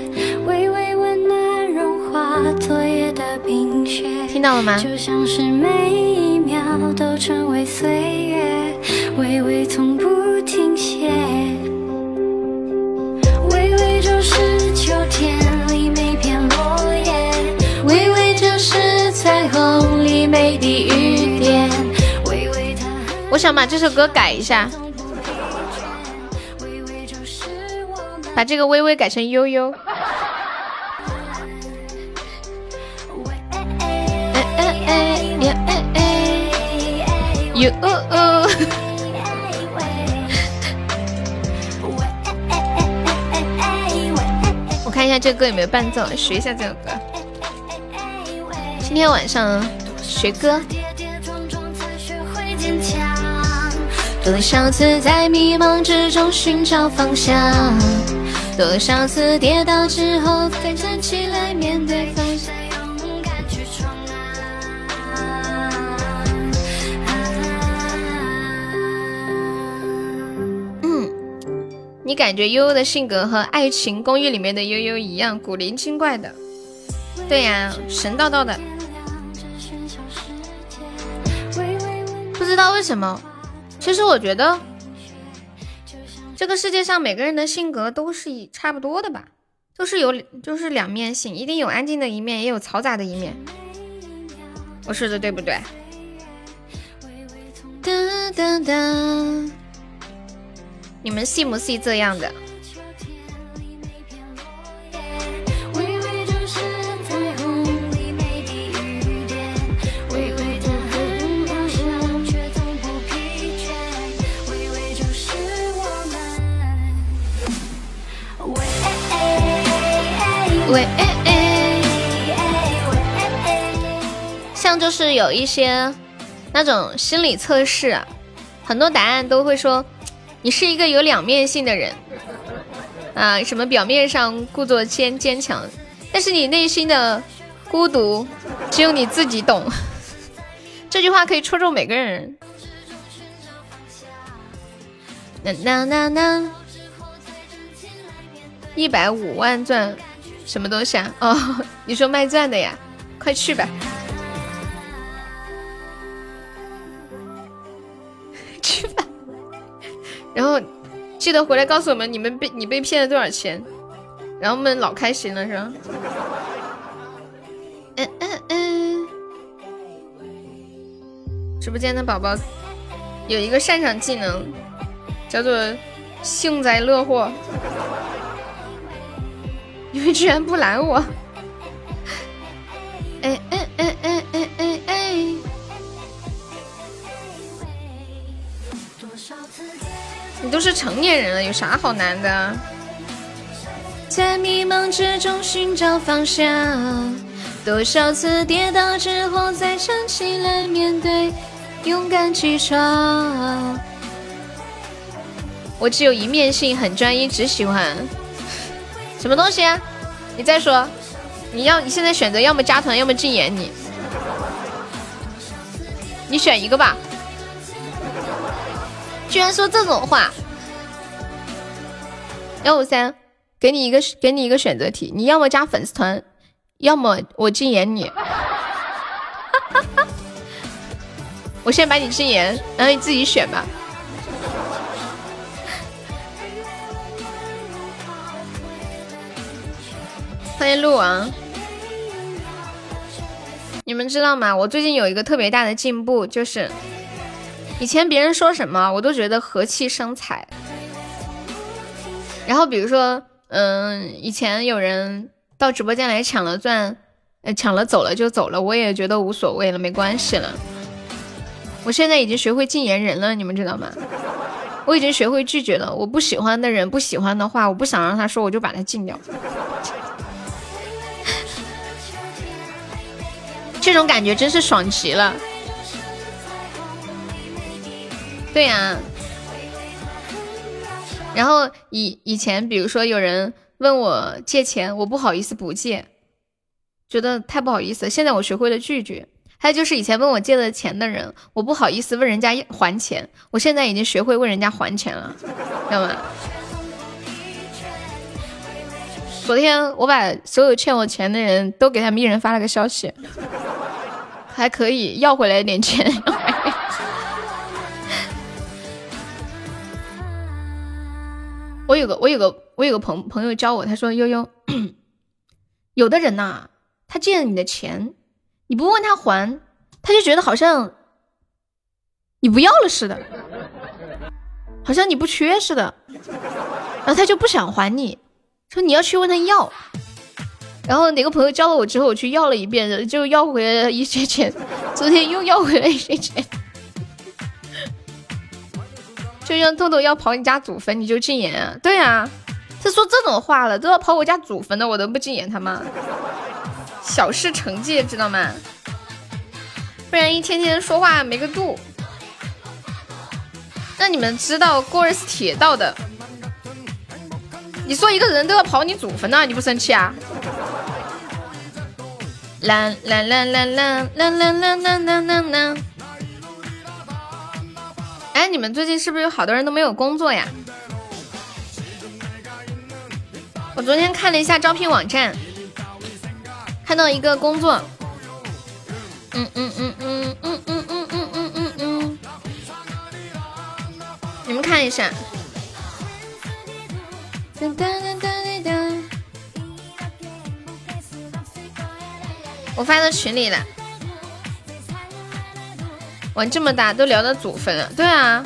微微温暖融化昨夜的冰雪。听到了吗？就像是每一秒都成为岁月，微微从不停歇。微微就是秋天滴雨点。我想把这首歌改一下，把这个微微改成悠悠。我看一下这歌有没有伴奏，学一下这首歌。今天晚上学歌。多少次在迷茫之中寻找方向，多少次跌倒之后再站起来面对方向，勇敢去闯啊！嗯，你感觉悠悠的性格和《爱情公寓》里面的悠悠一样，古灵精怪的。对呀，神叨叨的。知道为什么。其实我觉得，这个世界上每个人的性格都是差不多的吧，都是有就是两面性，一定有安静的一面，也有嘈杂的一面。我说的对不对？哒哒哒，你们信不信这样的？喂，像就是有一些那种心理测试，很多答案都会说你是一个有两面性的人啊，什么表面上故作坚坚强，但是你内心的孤独只有你自己懂。*laughs* 这句话可以戳中每个人。那那那那，一百五万钻。什么东西啊？哦，*laughs* 你说卖钻的呀？快去吧，*laughs* 去吧。然后记得回来告诉我们，你们被你被骗了多少钱？然后我们老开心了，是吧？嗯嗯嗯。直播间的宝宝有一个擅长技能，叫做幸灾乐祸。你们居然不拦我！哎哎哎哎哎哎哎！你都是成年人了，有啥好难的？在迷茫之中寻找方向，多少次跌倒之后再站起来面对。勇敢去闯。我只有一面性，很专一，只喜欢什么东西？你再说，你要你现在选择，要么加团，要么禁言你，你选一个吧。居然说这种话，幺五三，给你一个给你一个选择题，你要么加粉丝团，要么我禁言你。*laughs* 我先把你禁言，然后你自己选吧。欢迎鹿王，你们知道吗？我最近有一个特别大的进步，就是以前别人说什么我都觉得和气生财。然后比如说，嗯，以前有人到直播间来抢了钻，抢了走了就走了，我也觉得无所谓了，没关系了。我现在已经学会禁言人了，你们知道吗？我已经学会拒绝了，我不喜欢的人不喜欢的话，我不想让他说，我就把他禁掉。这种感觉真是爽极了，对呀。然后以以前，比如说有人问我借钱，我不好意思不借，觉得太不好意思。现在我学会了拒绝。还有就是以前问我借的钱的人，我不好意思问人家还钱，我现在已经学会问人家还钱了，知道吗？昨天我把所有欠我钱的人都给他们一人发了个消息。*laughs* 还可以要回来点钱。*laughs* 我有个我有个我有个朋朋友教我，他说悠悠，*coughs* 有的人呐，他借了你的钱，你不问他还，他就觉得好像你不要了似的，*laughs* 好像你不缺似的，然后他就不想还你，说你要去问他要。然后哪个朋友教了我之后，我去要了一遍，就要回来了一些钱。*laughs* 昨天又要回来一些钱，就像豆豆要跑你家祖坟，你就禁言啊？对啊，他说这种话了，都要跑我家祖坟的，我都不禁言他吗？小事成绩知道吗？不然一天天说话没个度。那你们知道过日是铁道的？你说一个人都要跑你祖坟了，你不生气啊？啦啦啦啦啦啦啦啦啦啦啦！哎，你们最近是不是有好多人都没有工作呀？我昨天看了一下招聘网站，看到一个工作，嗯嗯嗯嗯嗯嗯嗯嗯嗯嗯，你们看一下。哒哒哒哒哒。我发到群里了，玩这么大都聊到祖坟了。对啊，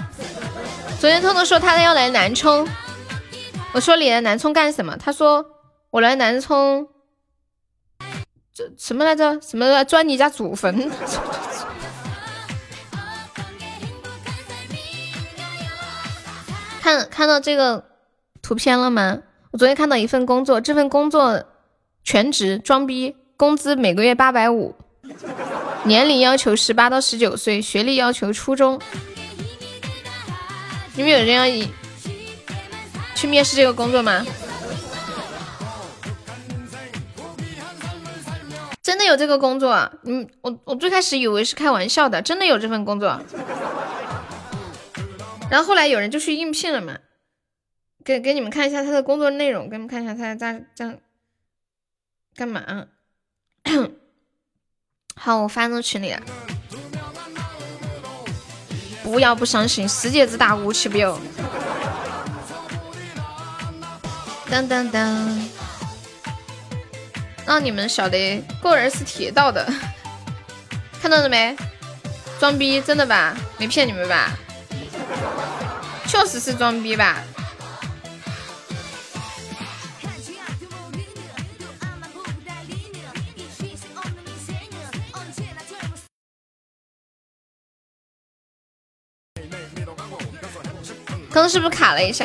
昨天偷偷说他要来南充，我说你来南充干什么？他说我来南充，这什么来着？什么来钻你家祖坟？*laughs* 看看到这个图片了吗？我昨天看到一份工作，这份工作全职装逼。工资每个月八百五，年龄要求十八到十九岁，学历要求初中。你们有人要去面试这个工作吗？真的有这个工作？嗯，我我最开始以为是开玩笑的，真的有这份工作。然后后来有人就去应聘了嘛，给给你们看一下他的工作内容，给你们看一下他在在干嘛。好，我发到群里了。不要不相信，世界之大，无奇不有。当当当，让你们晓得过人是铁道的，看到了没？装逼，真的吧？没骗你们吧？确实是装逼吧？刚是不是卡了一下？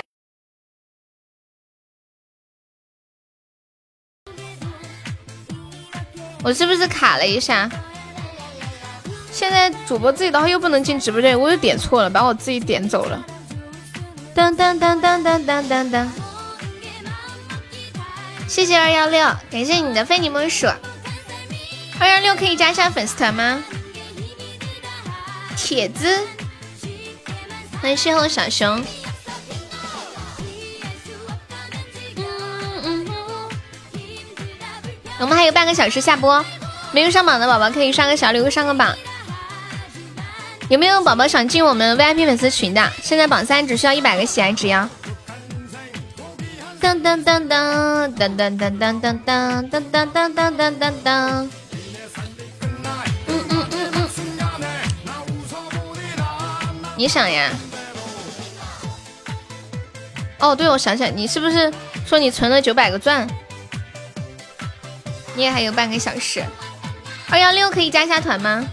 我是不是卡了一下？现在主播自己的话又不能进直播间，我又点错了，把我自己点走了。当当当当当当当当。谢谢二幺六，感谢你的非你莫属。二幺六可以加一下粉丝团吗？帖子。欢迎邂逅小熊。我们还有半个小时下播，没有上榜的宝宝可以刷个小礼物上个榜。有没有宝宝想进我们 VIP 粉丝群的？现在榜三只需要一百个喜爱值呀！当当当当当当当当当当当当当当当当。嗯嗯嗯嗯。你想呀？哦，对，我想起来，你是不是说你存了九百个钻？你也还有半个小时，二幺六可以加一下团吗？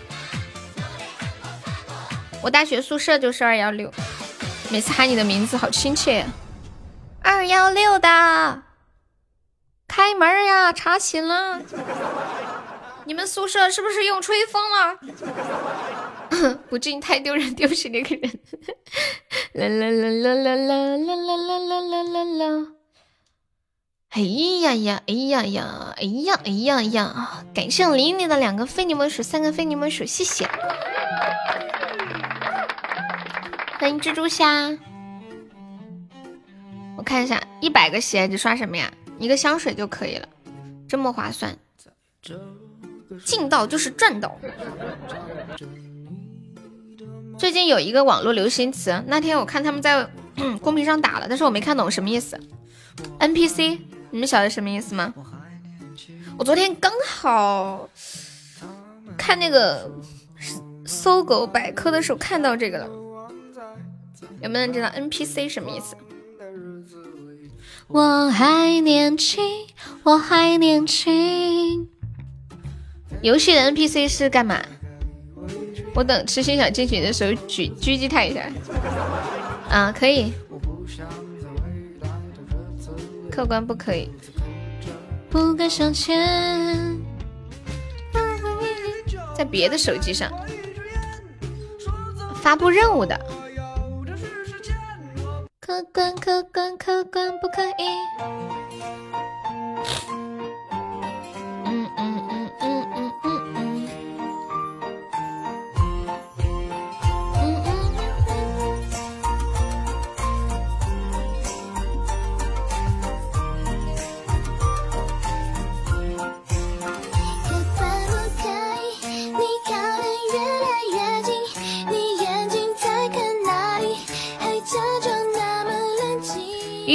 我大学宿舍就是二幺六，每次喊你的名字好亲切。二幺六的，开门呀，查寝了。你们宿舍是不是用吹风了？*laughs* 不进太丢人，丢死那个人。*laughs* 啦啦啦啦啦啦啦啦啦啦啦啦。哎呀呀，哎呀呀，哎呀哎呀呀！感谢李丽的两个非你莫属，三个非你莫属，谢谢。欢迎蜘蛛侠。我看一下，一百个喜爱值刷什么呀？一个香水就可以了，这么划算。进到就是赚到。最近有一个网络流行词，那天我看他们在 *clears throat* 公屏上打了，但是我没看懂什么意思。NPC。你们晓得什么意思吗？我昨天刚好看那个搜狗百科的时候看到这个了，有没有人知道 NPC 什么意思？我还年轻，我还年轻。游戏的 NPC 是干嘛？我等痴心想进群的时候举狙击他一下。啊，可以。客官不可以，不敢向前。在别的手机上发布任务的，客官客官客官不可以。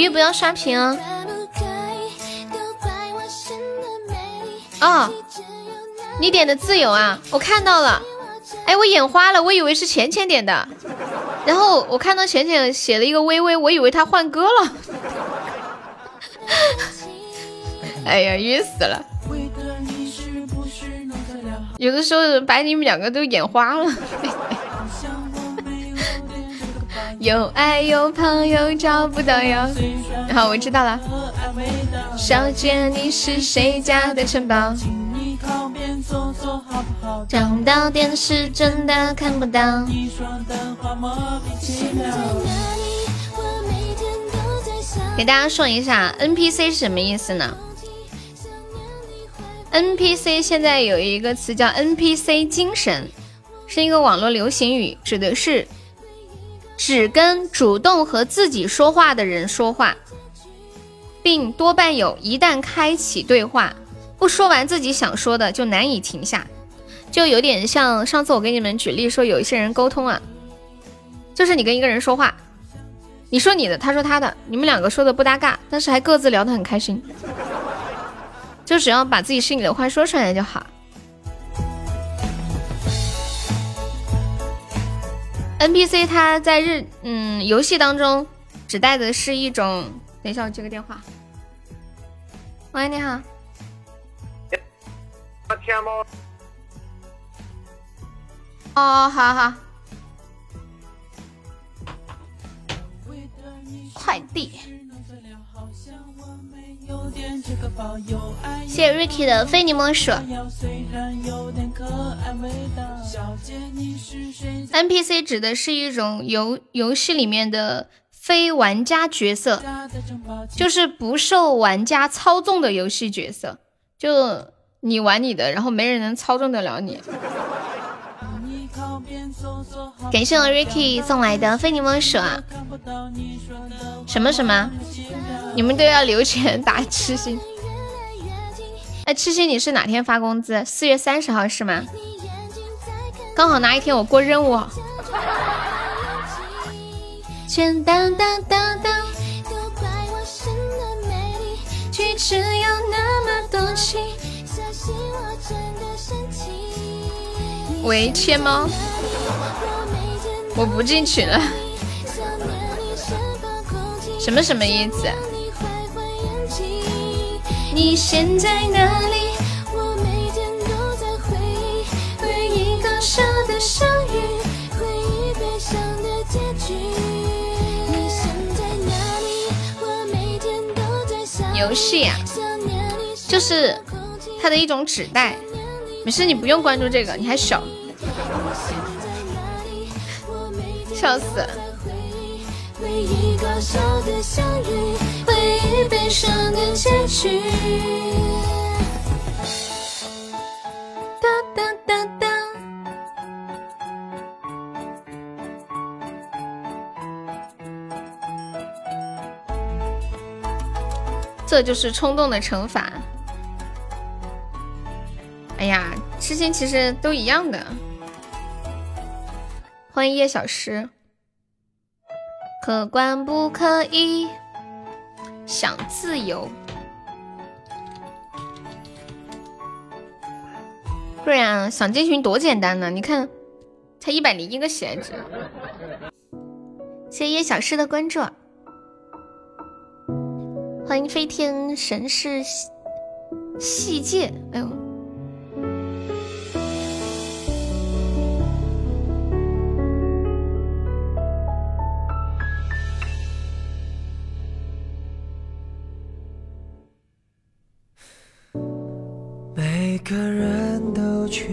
鱼不要刷屏啊！哦，你点的自由啊，我看到了。哎，我眼花了，我以为是浅浅点的，然后我看到浅浅写了一个微微，我以为他换歌了。哎呀，晕死了！有的时候把你们两个都眼花了。有爱有朋友找不到哟。好，我知道了。小姐，你是谁家的城堡？找到电视真的看不到。给大家说一下，NPC 是什么意思呢？NPC 现在有一个词叫 NPC 精神，是一个网络流行语，指的是。只跟主动和自己说话的人说话，并多半有一旦开启对话，不说完自己想说的就难以停下，就有点像上次我给你们举例说，有一些人沟通啊，就是你跟一个人说话，你说你的，他说他的，你们两个说的不搭嘎，但是还各自聊得很开心，就只要把自己心里的话说出来就好。NPC 它在日嗯游戏当中指代的是一种，等一下我接个电话。喂，你好。天猫。哦，好好。快递。谢谢 Ricky 的非你莫属。NPC 指的是一种游游戏里面的非玩家角色，就是不受玩家操纵的游戏角色，就你玩你的，然后没人能操纵得了你。感谢我 Ricky 送来的非你莫属啊！什么什么？你们都要留钱打痴心？哎，痴心，你是哪天发工资？四月三十号是吗？刚好那一天我过任务。喂，切猫，我不进去了。什么什么意思？你现在哪里？我每天都在回忆，回忆的相遇，回忆悲伤的结局。你现在哪里？我每天都在想游戏啊，就是它的一种纸袋。没事，你不用关注这个，你还小。笑死了。哒哒哒哒。这就是冲动的惩罚。哎呀，痴心其实都一样的。欢迎叶小诗。客官不可以想自由，不然想进群多简单呢？你看，才一百零一个喜爱值。谢谢叶小诗的关注，欢迎飞天神士细界，哎呦。个人都缺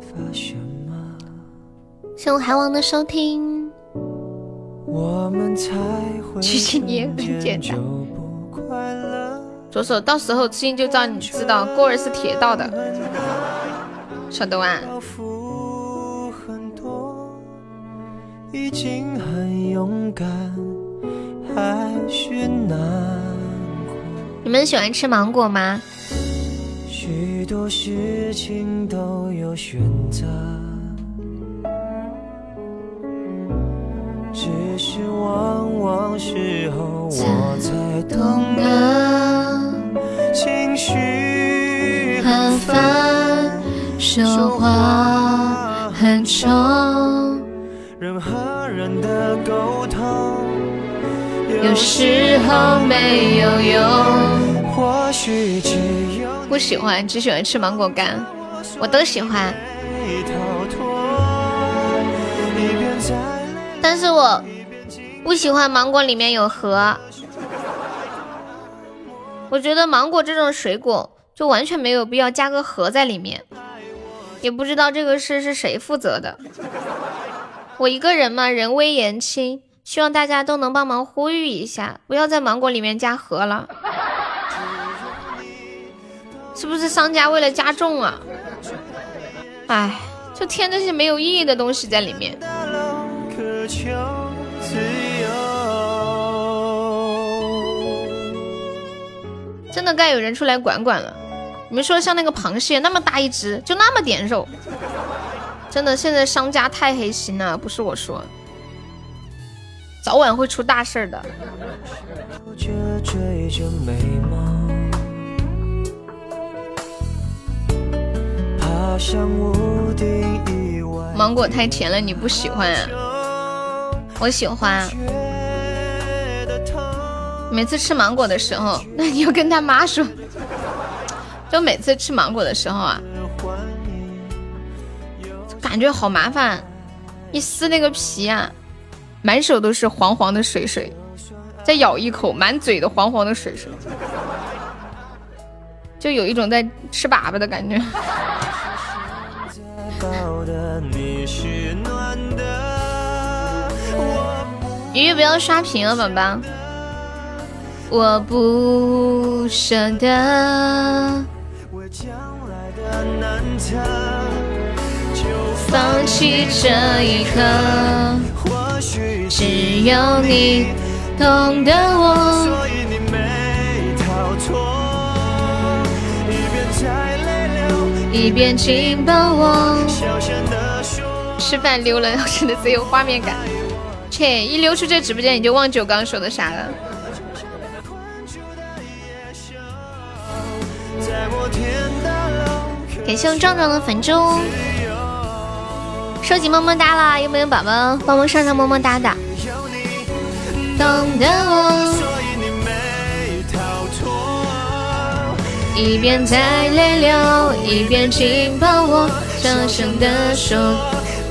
乏什么？谢我韩王的收听。我们才会其实你也很简单。左手，到时候痴心就知道你知道过儿是铁道的，晓得吧？你们喜欢吃芒果吗？许多事情都有选择，只是往往事后我才懂得，情绪很烦，说话很冲，人和人的沟通有时候没有用，或许只有。不喜欢，只喜欢吃芒果干，我都喜欢。但是我不喜欢芒果里面有核。我觉得芒果这种水果就完全没有必要加个核在里面。也不知道这个事是谁负责的。我一个人嘛，人微言轻，希望大家都能帮忙呼吁一下，不要在芒果里面加核了。是不是商家为了加重啊？哎，就添这些没有意义的东西在里面。真的该有人出来管管了。你们说像那个螃蟹那么大一只，就那么点肉，真的现在商家太黑心了，不是我说，早晚会出大事的。芒果太甜了，你不喜欢啊？我喜欢。每次吃芒果的时候，那你要跟他妈说。就每次吃芒果的时候啊，感觉好麻烦。一撕那个皮啊，满手都是黄黄的水水，再咬一口，满嘴的黄黄的水水，就有一种在吃粑粑的感觉。鱼鱼不要刷屏了，宝宝！我不舍得就放弃这一刻，只有你懂得我。一边紧抱我。吃饭溜了，真的贼有画面感。切，一溜出这直播间，你就忘记我刚刚说的啥了。感谢我壮壮的粉猪，收集么么哒啦！有没有宝宝帮忙上上么么哒的？懂得我，一边在泪流，一边紧抱我，小声地说，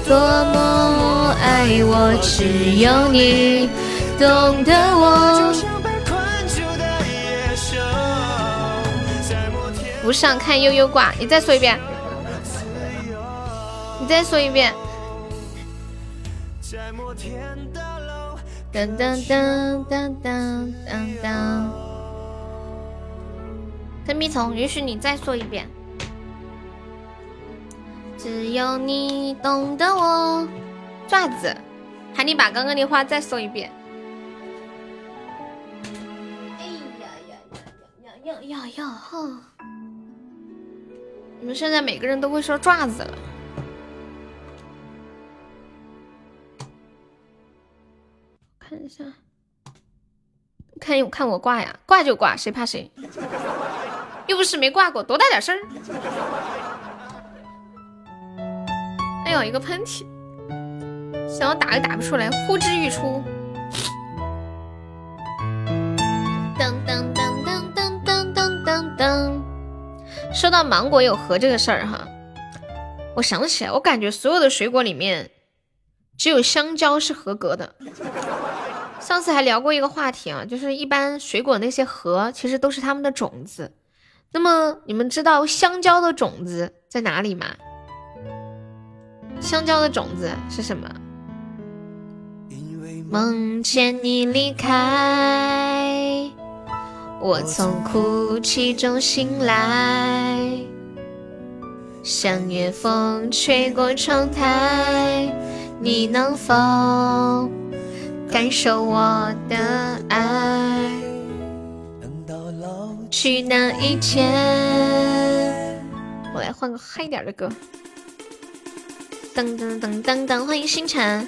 多么爱我，只有你懂得我。不上看悠悠挂，你再说一遍，你再说一遍。噔噔噔噔噔噔噔。跟蜜虫，允许你再说一遍。只有你懂得我。爪子，喊你把刚刚的话再说一遍。哎呀呀呀呀呀呀呀！哈。你们现在每个人都会说爪子了，看一下，看看我挂呀，挂就挂，谁怕谁？又不是没挂过，多大点事儿？哎呦，一个喷嚏，想要打又打不出来，呼之欲出。噔噔噔噔噔噔噔噔噔。说到芒果有核这个事儿哈，我想起来，我感觉所有的水果里面，只有香蕉是合格的。上次还聊过一个话题啊，就是一般水果那些核其实都是它们的种子。那么你们知道香蕉的种子在哪里吗？香蕉的种子是什么？梦见你离开。我从哭泣中醒来，像夜风吹过窗台，你能否感受我的爱？等到老去那一天，我来换个嗨点的歌。噔噔噔噔噔，欢迎星辰。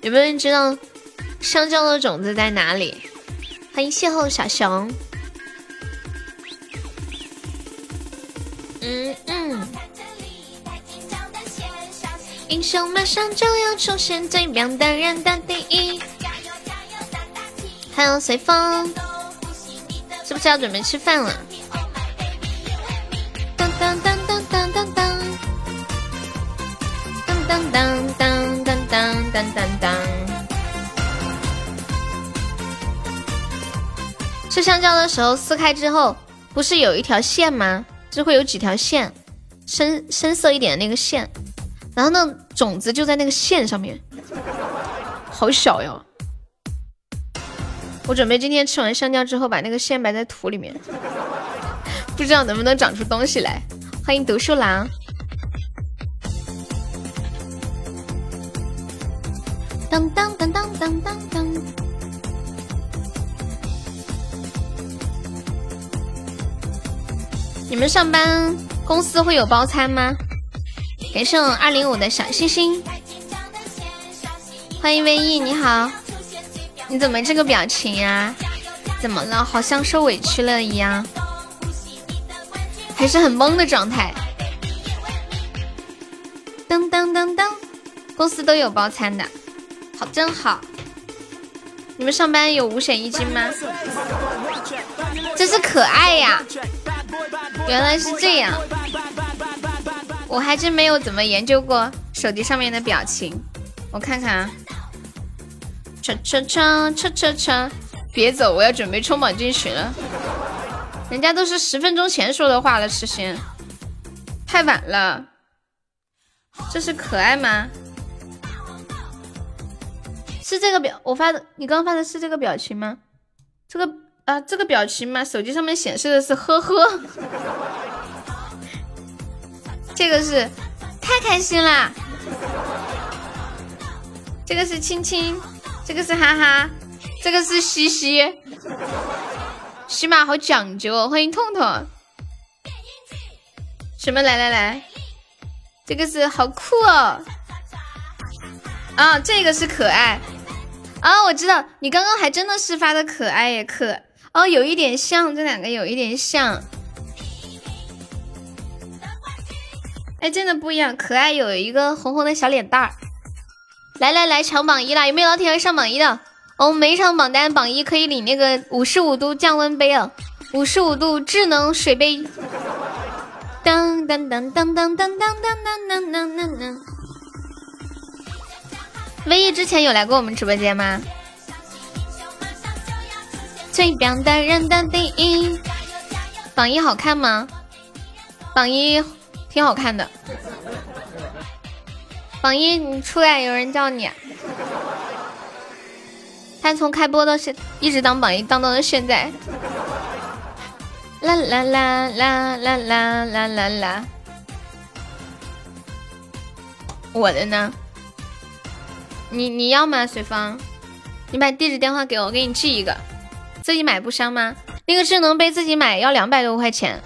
有没有人知道香蕉的种子在哪里？欢迎邂逅小熊。嗯嗯。英雄马上就要出现，最棒的人的第一。还有随风，是不是要准备吃饭了？当当当当当当当，当当当当当当当当当。吃香蕉的时候撕开之后，不是有一条线吗？就会有几条线，深深色一点的那个线，然后呢，种子就在那个线上面，好小哟。我准备今天吃完香蕉之后，把那个线埋在土里面，不知道能不能长出东西来。欢迎读书郎。当当当当当当当。你们上班公司会有包餐吗？感谢我二零五的小星星，欢迎唯一，你好，你怎么这个表情呀？怎么了？好像受委屈了一样，还是很懵的状态。噔噔噔噔，公司都有包餐的，好真好。你们上班有五险一金吗？真是可爱呀！原来是这样，我还真没有怎么研究过手机上面的表情。我看看啊，叉叉叉叉叉叉！别走，我要准备冲榜进群了。人家都是十分钟前说的话了，痴心，太晚了。这是可爱吗？是这个表我发的，你刚发的是这个表情吗？这个啊，这个表情吗？手机上面显示的是呵呵。这个是太开心啦！这个是亲亲，这个是哈哈，这个是嘻嘻。喜马好讲究，欢迎痛痛。什么？来来来，这个是好酷哦。啊，这个是可爱。啊，我知道，你刚刚还真的是发的可爱耶，可哦，有一点像，这两个有一点像。真的不一样，可爱有一个红红的小脸蛋儿。来来来，抢榜一啦！有没有老铁要上榜一的？我们每一场榜单榜一可以领那个五十五度降温杯啊，五十五度智能水杯。当当当当当当当当当当当当。唯一之前有来过我们直播间吗？最棒的人的第一，榜一好看吗？榜一。挺好看的，榜一，你出来，有人叫你。他从开播到现，一直当榜一，当到了现在。啦啦啦啦啦啦啦啦啦！我的呢？你你要吗？随风，你把地址电话给我，我给你寄一个。自己买不香吗？那个智能杯自己买要两百多块钱。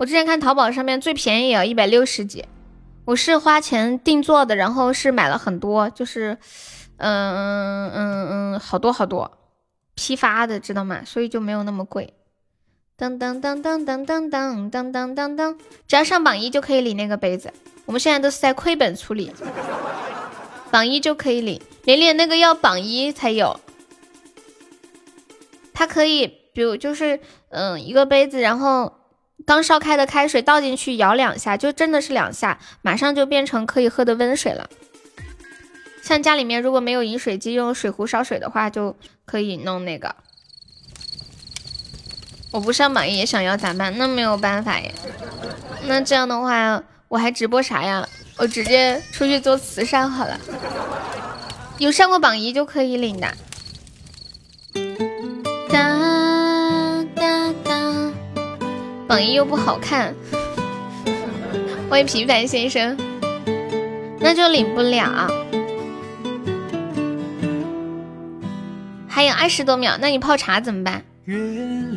我之前看淘宝上面最便宜也要一百六十几，我是花钱定做的，然后是买了很多，就是，嗯嗯嗯好多好多批发的，知道吗？所以就没有那么贵。噔噔噔噔噔噔噔噔噔噔噔，只要上榜一就可以领那个杯子。我们现在都是在亏本处理，榜一就可以领，连连那个要榜一才有。它可以，比如就是嗯一个杯子，然后。刚烧开的开水倒进去，摇两下，就真的是两下，马上就变成可以喝的温水了。像家里面如果没有饮水机，用水壶烧水的话，就可以弄那个。我不上榜一也想要咋办？那没有办法呀。那这样的话，我还直播啥呀？我直接出去做慈善好了。有上过榜一就可以领的。榜一又不好看，欢迎平凡先生，那就领不了。还有二十多秒，那你泡茶怎么办？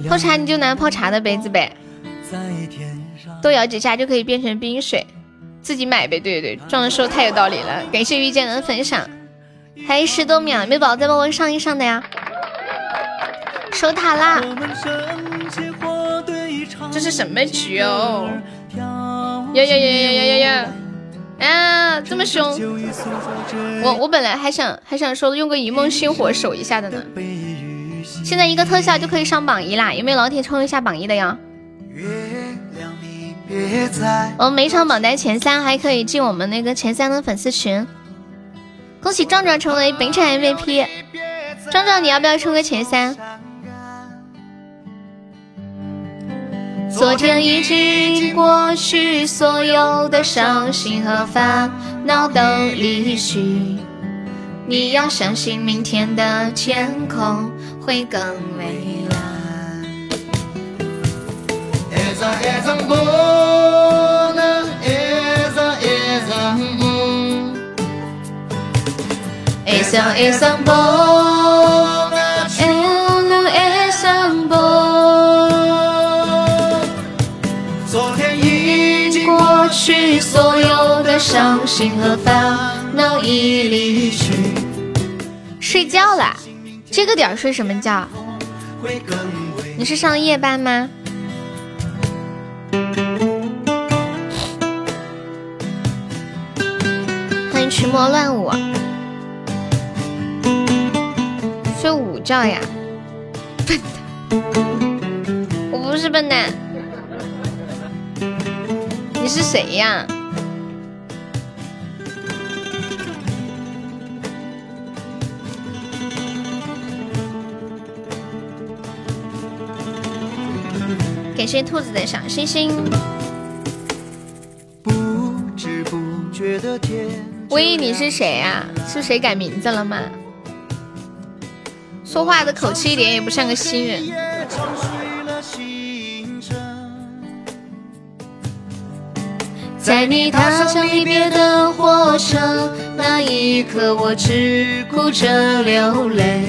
泡茶你就拿泡茶的杯子呗，多摇几下就可以变成冰水，自己买呗。对对对，壮说太有道理了，感谢遇见的分享。还有十多秒，没宝再帮我上一上的呀，守塔啦。这是什么局哦？呀呀呀呀呀呀呀！啊，这么凶！我我本来还想还想说用个一梦星火守一下的呢。现在一个特效就可以上榜一啦，有没有老铁冲一下榜一的呀？我们每场榜单前三还可以进我们那个前三的粉丝群。恭喜壮壮成为本场 MVP，壮壮你要不要冲个前三？昨天已经过去，所有的伤心和烦恼都离去。你要相信明天的天空会更蔚蓝。一层一层不所有的伤心和烦恼已离去。睡觉啦？这个点睡什么觉？你是上夜班吗？欢迎群魔乱舞。睡午觉呀？笨蛋！我不是笨蛋。你是谁呀？感谢兔子的小心心不知不觉的天喂你是谁呀？是谁改名字了吗？说话的口气一点也不像个新人。在你踏上离别的火车那一刻，我只顾着流泪，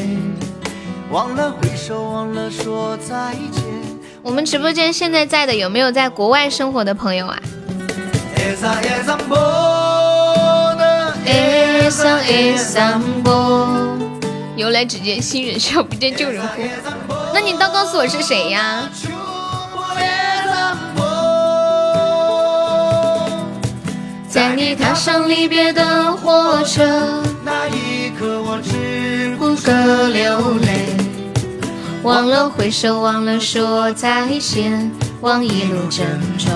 忘了挥手，忘了说再见。我们直播间现在在的有没有在国外生活的朋友啊？由来只见新人笑，不见旧人哭。那你倒告诉我是谁呀？在你踏上离别的火车那一刻，我只顾着流泪，忘了挥手，忘了说再见，望一路珍重。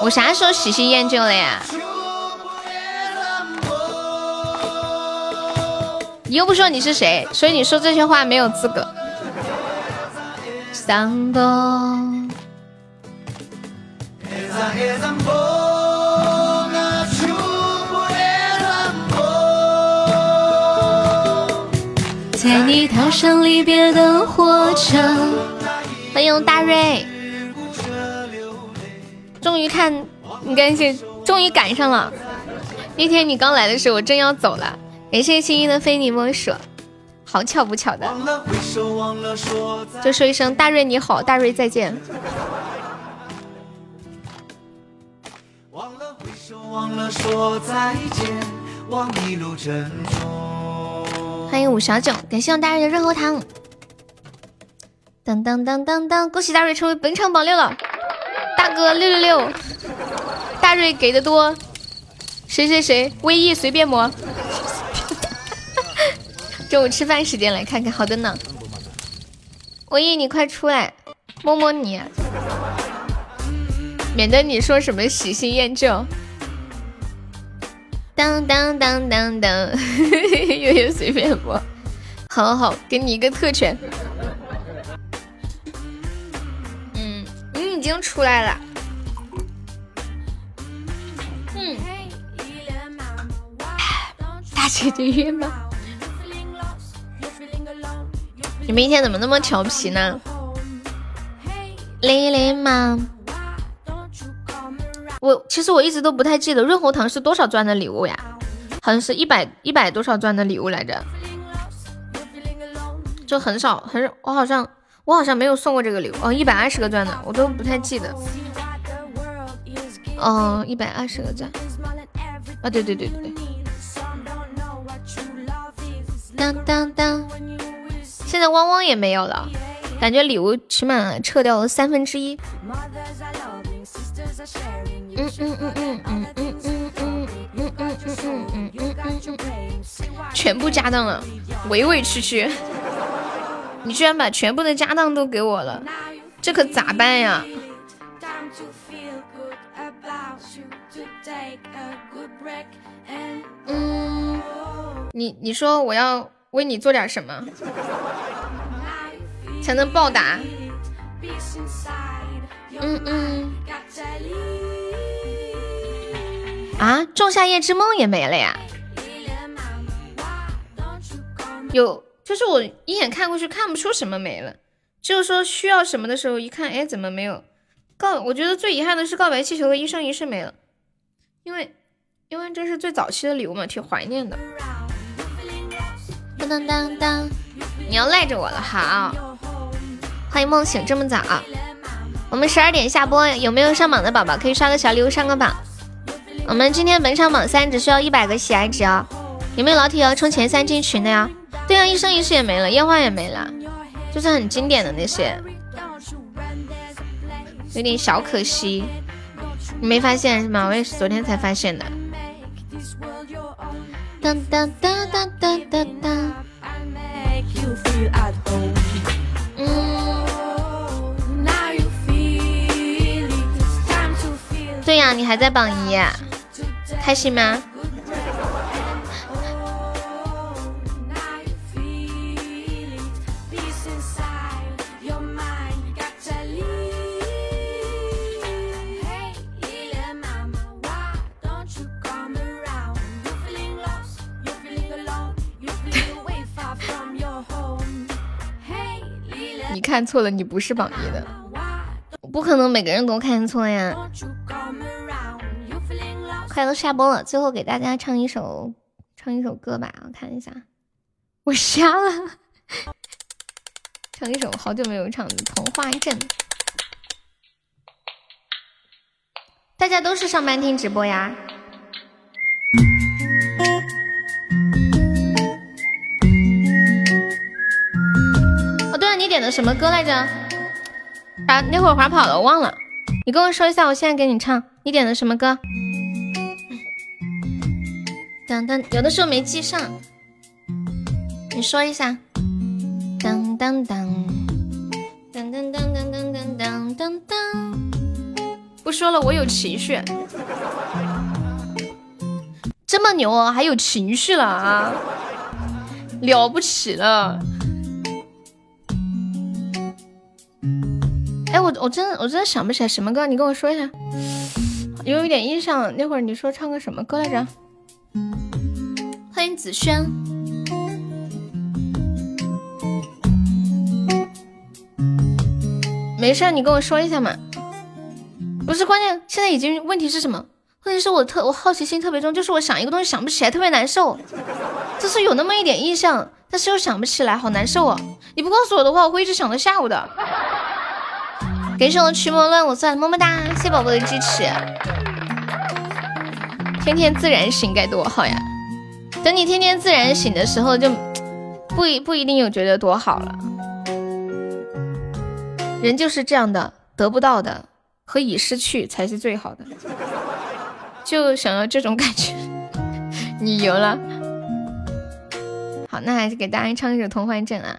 我啥时候喜新厌旧了呀？你又不说你是谁，所以你说这些话没有资格。在你踏上离别的火车，欢迎大瑞，终于看，你赶紧，终于赶上了。那天你刚来的时候，我正要走了。感谢心意的非你莫属，好巧不巧的，就说一声大瑞你好，大瑞再见。欢迎五小九，感谢我大瑞的润喉糖。当当当当当，恭喜大瑞成为本场榜六了，大哥六六六，大瑞给的多，谁谁谁，微意随便摸。中午吃饭时间来看看，好的呢。微意你快出来，摸摸你，免得你说什么喜新厌旧。当当当当当，*laughs* 悠悠随便播，好好好，给你一个特权。嗯，你已经出来了。嗯，大姐姐约吗？你们一天怎么那么调皮呢？雷雷吗？我其实我一直都不太记得润喉糖是多少钻的礼物呀，好像是一百一百多少钻的礼物来着，就很少很少，我好像我好像没有送过这个礼物。哦，一百二十个钻的我都不太记得，哦，一百二十个钻，啊对对对对对，当当当，现在汪汪也没有了，感觉礼物起码撤掉了三分之一。嗯嗯嗯嗯嗯嗯嗯嗯嗯嗯嗯嗯嗯嗯嗯嗯，全部家当了，委委屈屈。你居然把全部的家当都给我了，这可咋办呀？嗯，你你说我要为你做点什么，才能报答？嗯嗯。啊！仲夏夜之梦也没了呀？有，就是我一眼看过去看不出什么没了，就是说需要什么的时候一看，哎，怎么没有？告，我觉得最遗憾的是告白气球和一生一世没了，因为因为这是最早期的礼物嘛，挺怀念的。当当当当，你要赖着我了，好，欢迎梦醒这么早，我们十二点下播，有没有上榜的宝宝可以刷个小礼物上个榜？我们今天本场榜三只需要一百个喜爱值哦，有没有老铁要冲前三进群的呀？对啊，一生一世也没了，烟花也没了，就是很经典的那些，有点小可惜。你没发现是吗？我也是昨天才发现的。哒哒哒哒哒哒哒嗯对呀你还在榜一开心吗看错了，你不是榜一的，不可能每个人都看错呀。快都下播了，最后给大家唱一首唱一首歌吧，我看一下，我瞎了，唱一首好久没有唱的《童话镇》。大家都是上班听直播呀？你点的什么歌来着？啊，那会儿滑跑了，我忘了。你跟我说一下，我现在给你唱。你点的什么歌？当当，有的时候没记上，你说一下。当当当，当当当当当当当当当。不说了，我有情绪。这么牛啊，还有情绪了啊，了不起了。哎，我我真的我真的想不起来什么歌，你跟我说一下。有一点印象，那会儿你说唱个什么歌来着？欢迎子轩，没事，你跟我说一下嘛。不是关键，现在已经问题是什么？问题是我特我好奇心特别重，就是我想一个东西想不起来，特别难受。就是有那么一点印象，但是又想不起来，好难受啊！你不告诉我的话，我会一直想到下午的。感谢我驱魔乱舞算，么么哒，谢谢宝宝的支持。天天自然醒该多好呀！等你天天自然醒的时候，就不一不一定有觉得多好了。人就是这样的，得不到的和已失去才是最好的。就想要这种感觉，*laughs* 你赢了。好，那还是给大家唱一首《童话镇》啊。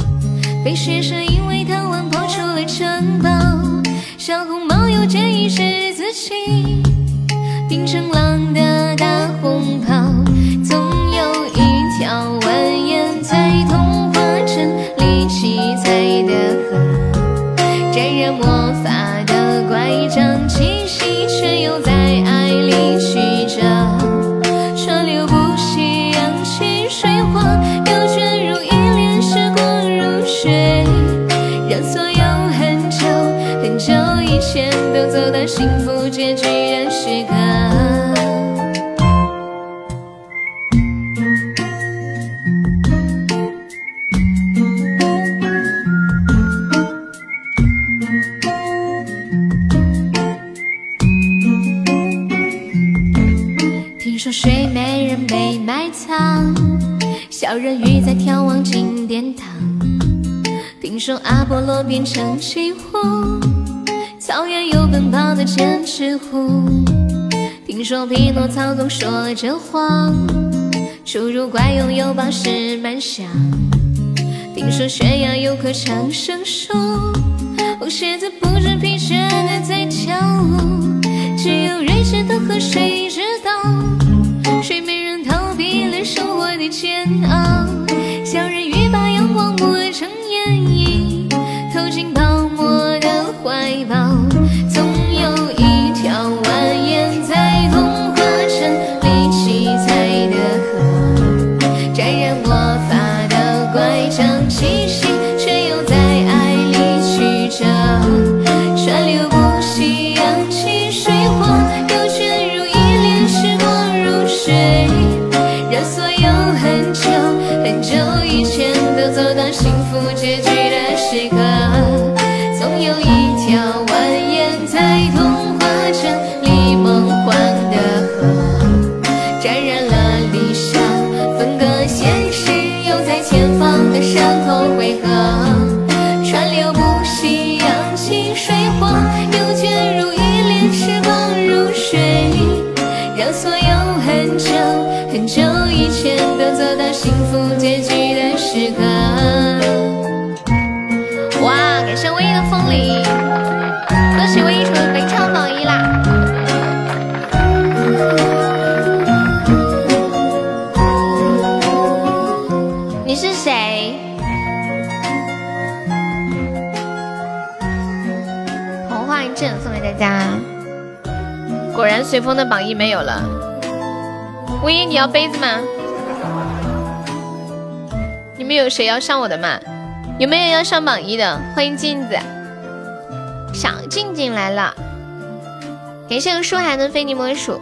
被雪山因为贪玩破出了城堡，小红帽又建议是自己变成狼的小人鱼在眺望金殿堂。听说阿波罗变成鹈鹕，草原有奔跑的千只虎。听说匹诺曹总说着谎，侏儒怪拥有宝石满箱。听说悬崖有棵长生树，红鞋子不知疲倦的在跳舞。只有睿智的河水知道，的煎熬。小人鱼把阳光抹成眼影，投进泡沫的怀抱。水，让所有很久很久风的榜一没有了。唯一，你要杯子吗？你们有谁要上我的吗？有没有要上榜一的？欢迎镜子，小静静来了。感谢舒寒的非你莫属。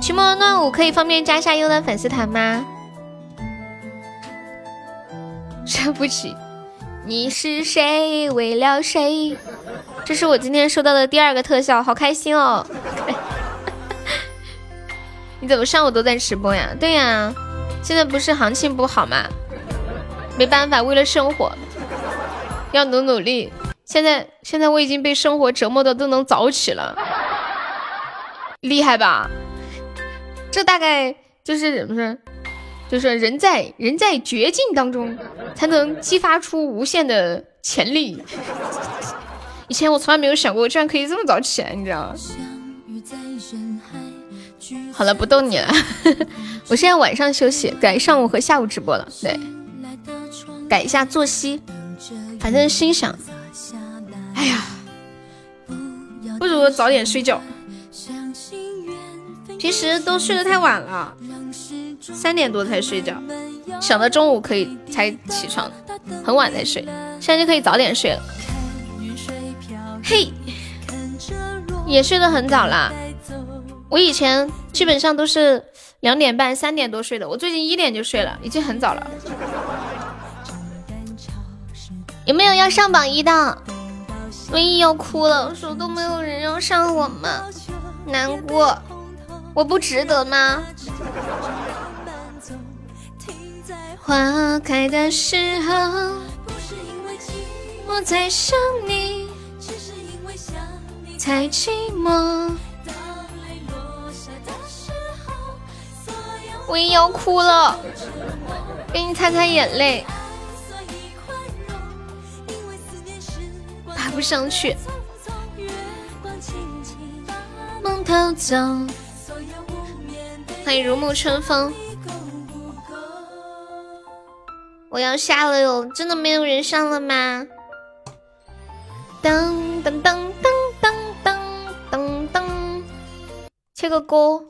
期末乱舞可以方便加下优的粉丝团吗？对不起，你是谁？为了谁？这是我今天收到的第二个特效，好开心哦！你怎么上午都在直播呀？对呀，现在不是行情不好吗？没办法，为了生活要努努力。现在现在我已经被生活折磨的都能早起了，厉害吧？这大概就是怎么说？就是人在人在绝境当中，才能激发出无限的潜力。以前我从来没有想过，居然可以这么早起来，你知道吗？好了，不逗你了。*laughs* 我现在晚上休息，改上午和下午直播了。对，改一下作息。反正心想，哎呀，不如早点睡觉。平时都睡得太晚了，三点多才睡觉，想到中午可以才起床，很晚才睡，现在就可以早点睡了。嘿，也睡得很早啦。我以前基本上都是两点半、三点多睡的，我最近一点就睡了，已经很早了。有没有要上榜一的？唯一要哭了，说都没有人要上我吗？难过。我不值得吗？花开的时候，我在想你，才寂寞。我也要哭了，给你擦擦眼泪。爬不上去。梦偷走。欢迎如沐春风。我要下了哟，真的没有人上了吗？噔噔噔噔噔噔噔噔，切个歌。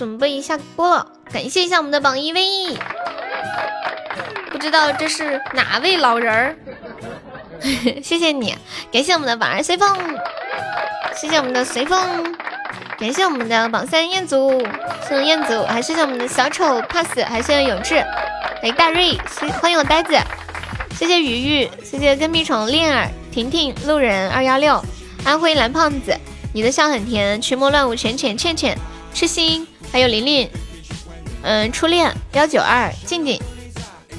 准备一下播了。感谢一下我们的榜一位，不知道这是哪位老人儿？*laughs* 谢谢你，感谢我们的榜二随风，谢谢我们的随风。感谢我们的榜三彦祖，谢谢彦祖，还谢谢我们的小丑 pass，还谢谢永志，哎大瑞，欢迎我呆子，谢谢鱼鱼，谢谢跟屁虫恋儿，婷婷路人二幺六，安徽蓝胖子，你的笑很甜，群魔乱舞浅浅倩倩，痴心，还有琳琳，嗯初恋幺九二静静，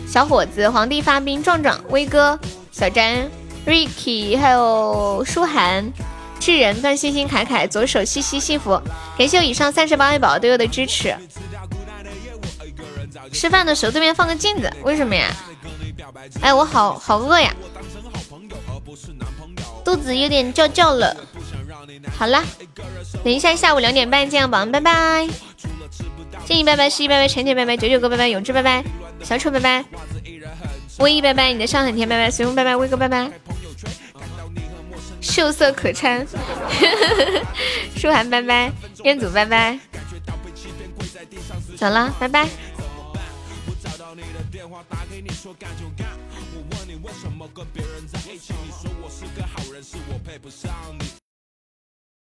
小伙子皇帝发兵壮壮威哥小詹 Ricky，还有舒涵。智人段星星凯凯左手西西幸福，感谢我以上三十八位宝宝对我的支持。吃饭的时候对面放个镜子，为什么呀？哎，我好好饿呀，肚子有点叫叫了。好了，等一下下午两点半见宝宝，拜拜。建议拜拜，十一拜拜，陈姐拜拜，九九哥拜拜，永志拜拜，小丑拜拜，威一拜拜，你的上很甜拜拜，随风拜拜，威哥拜拜。秀色可餐，*laughs* 舒涵拜拜，彦祖拜拜，走了，拜拜。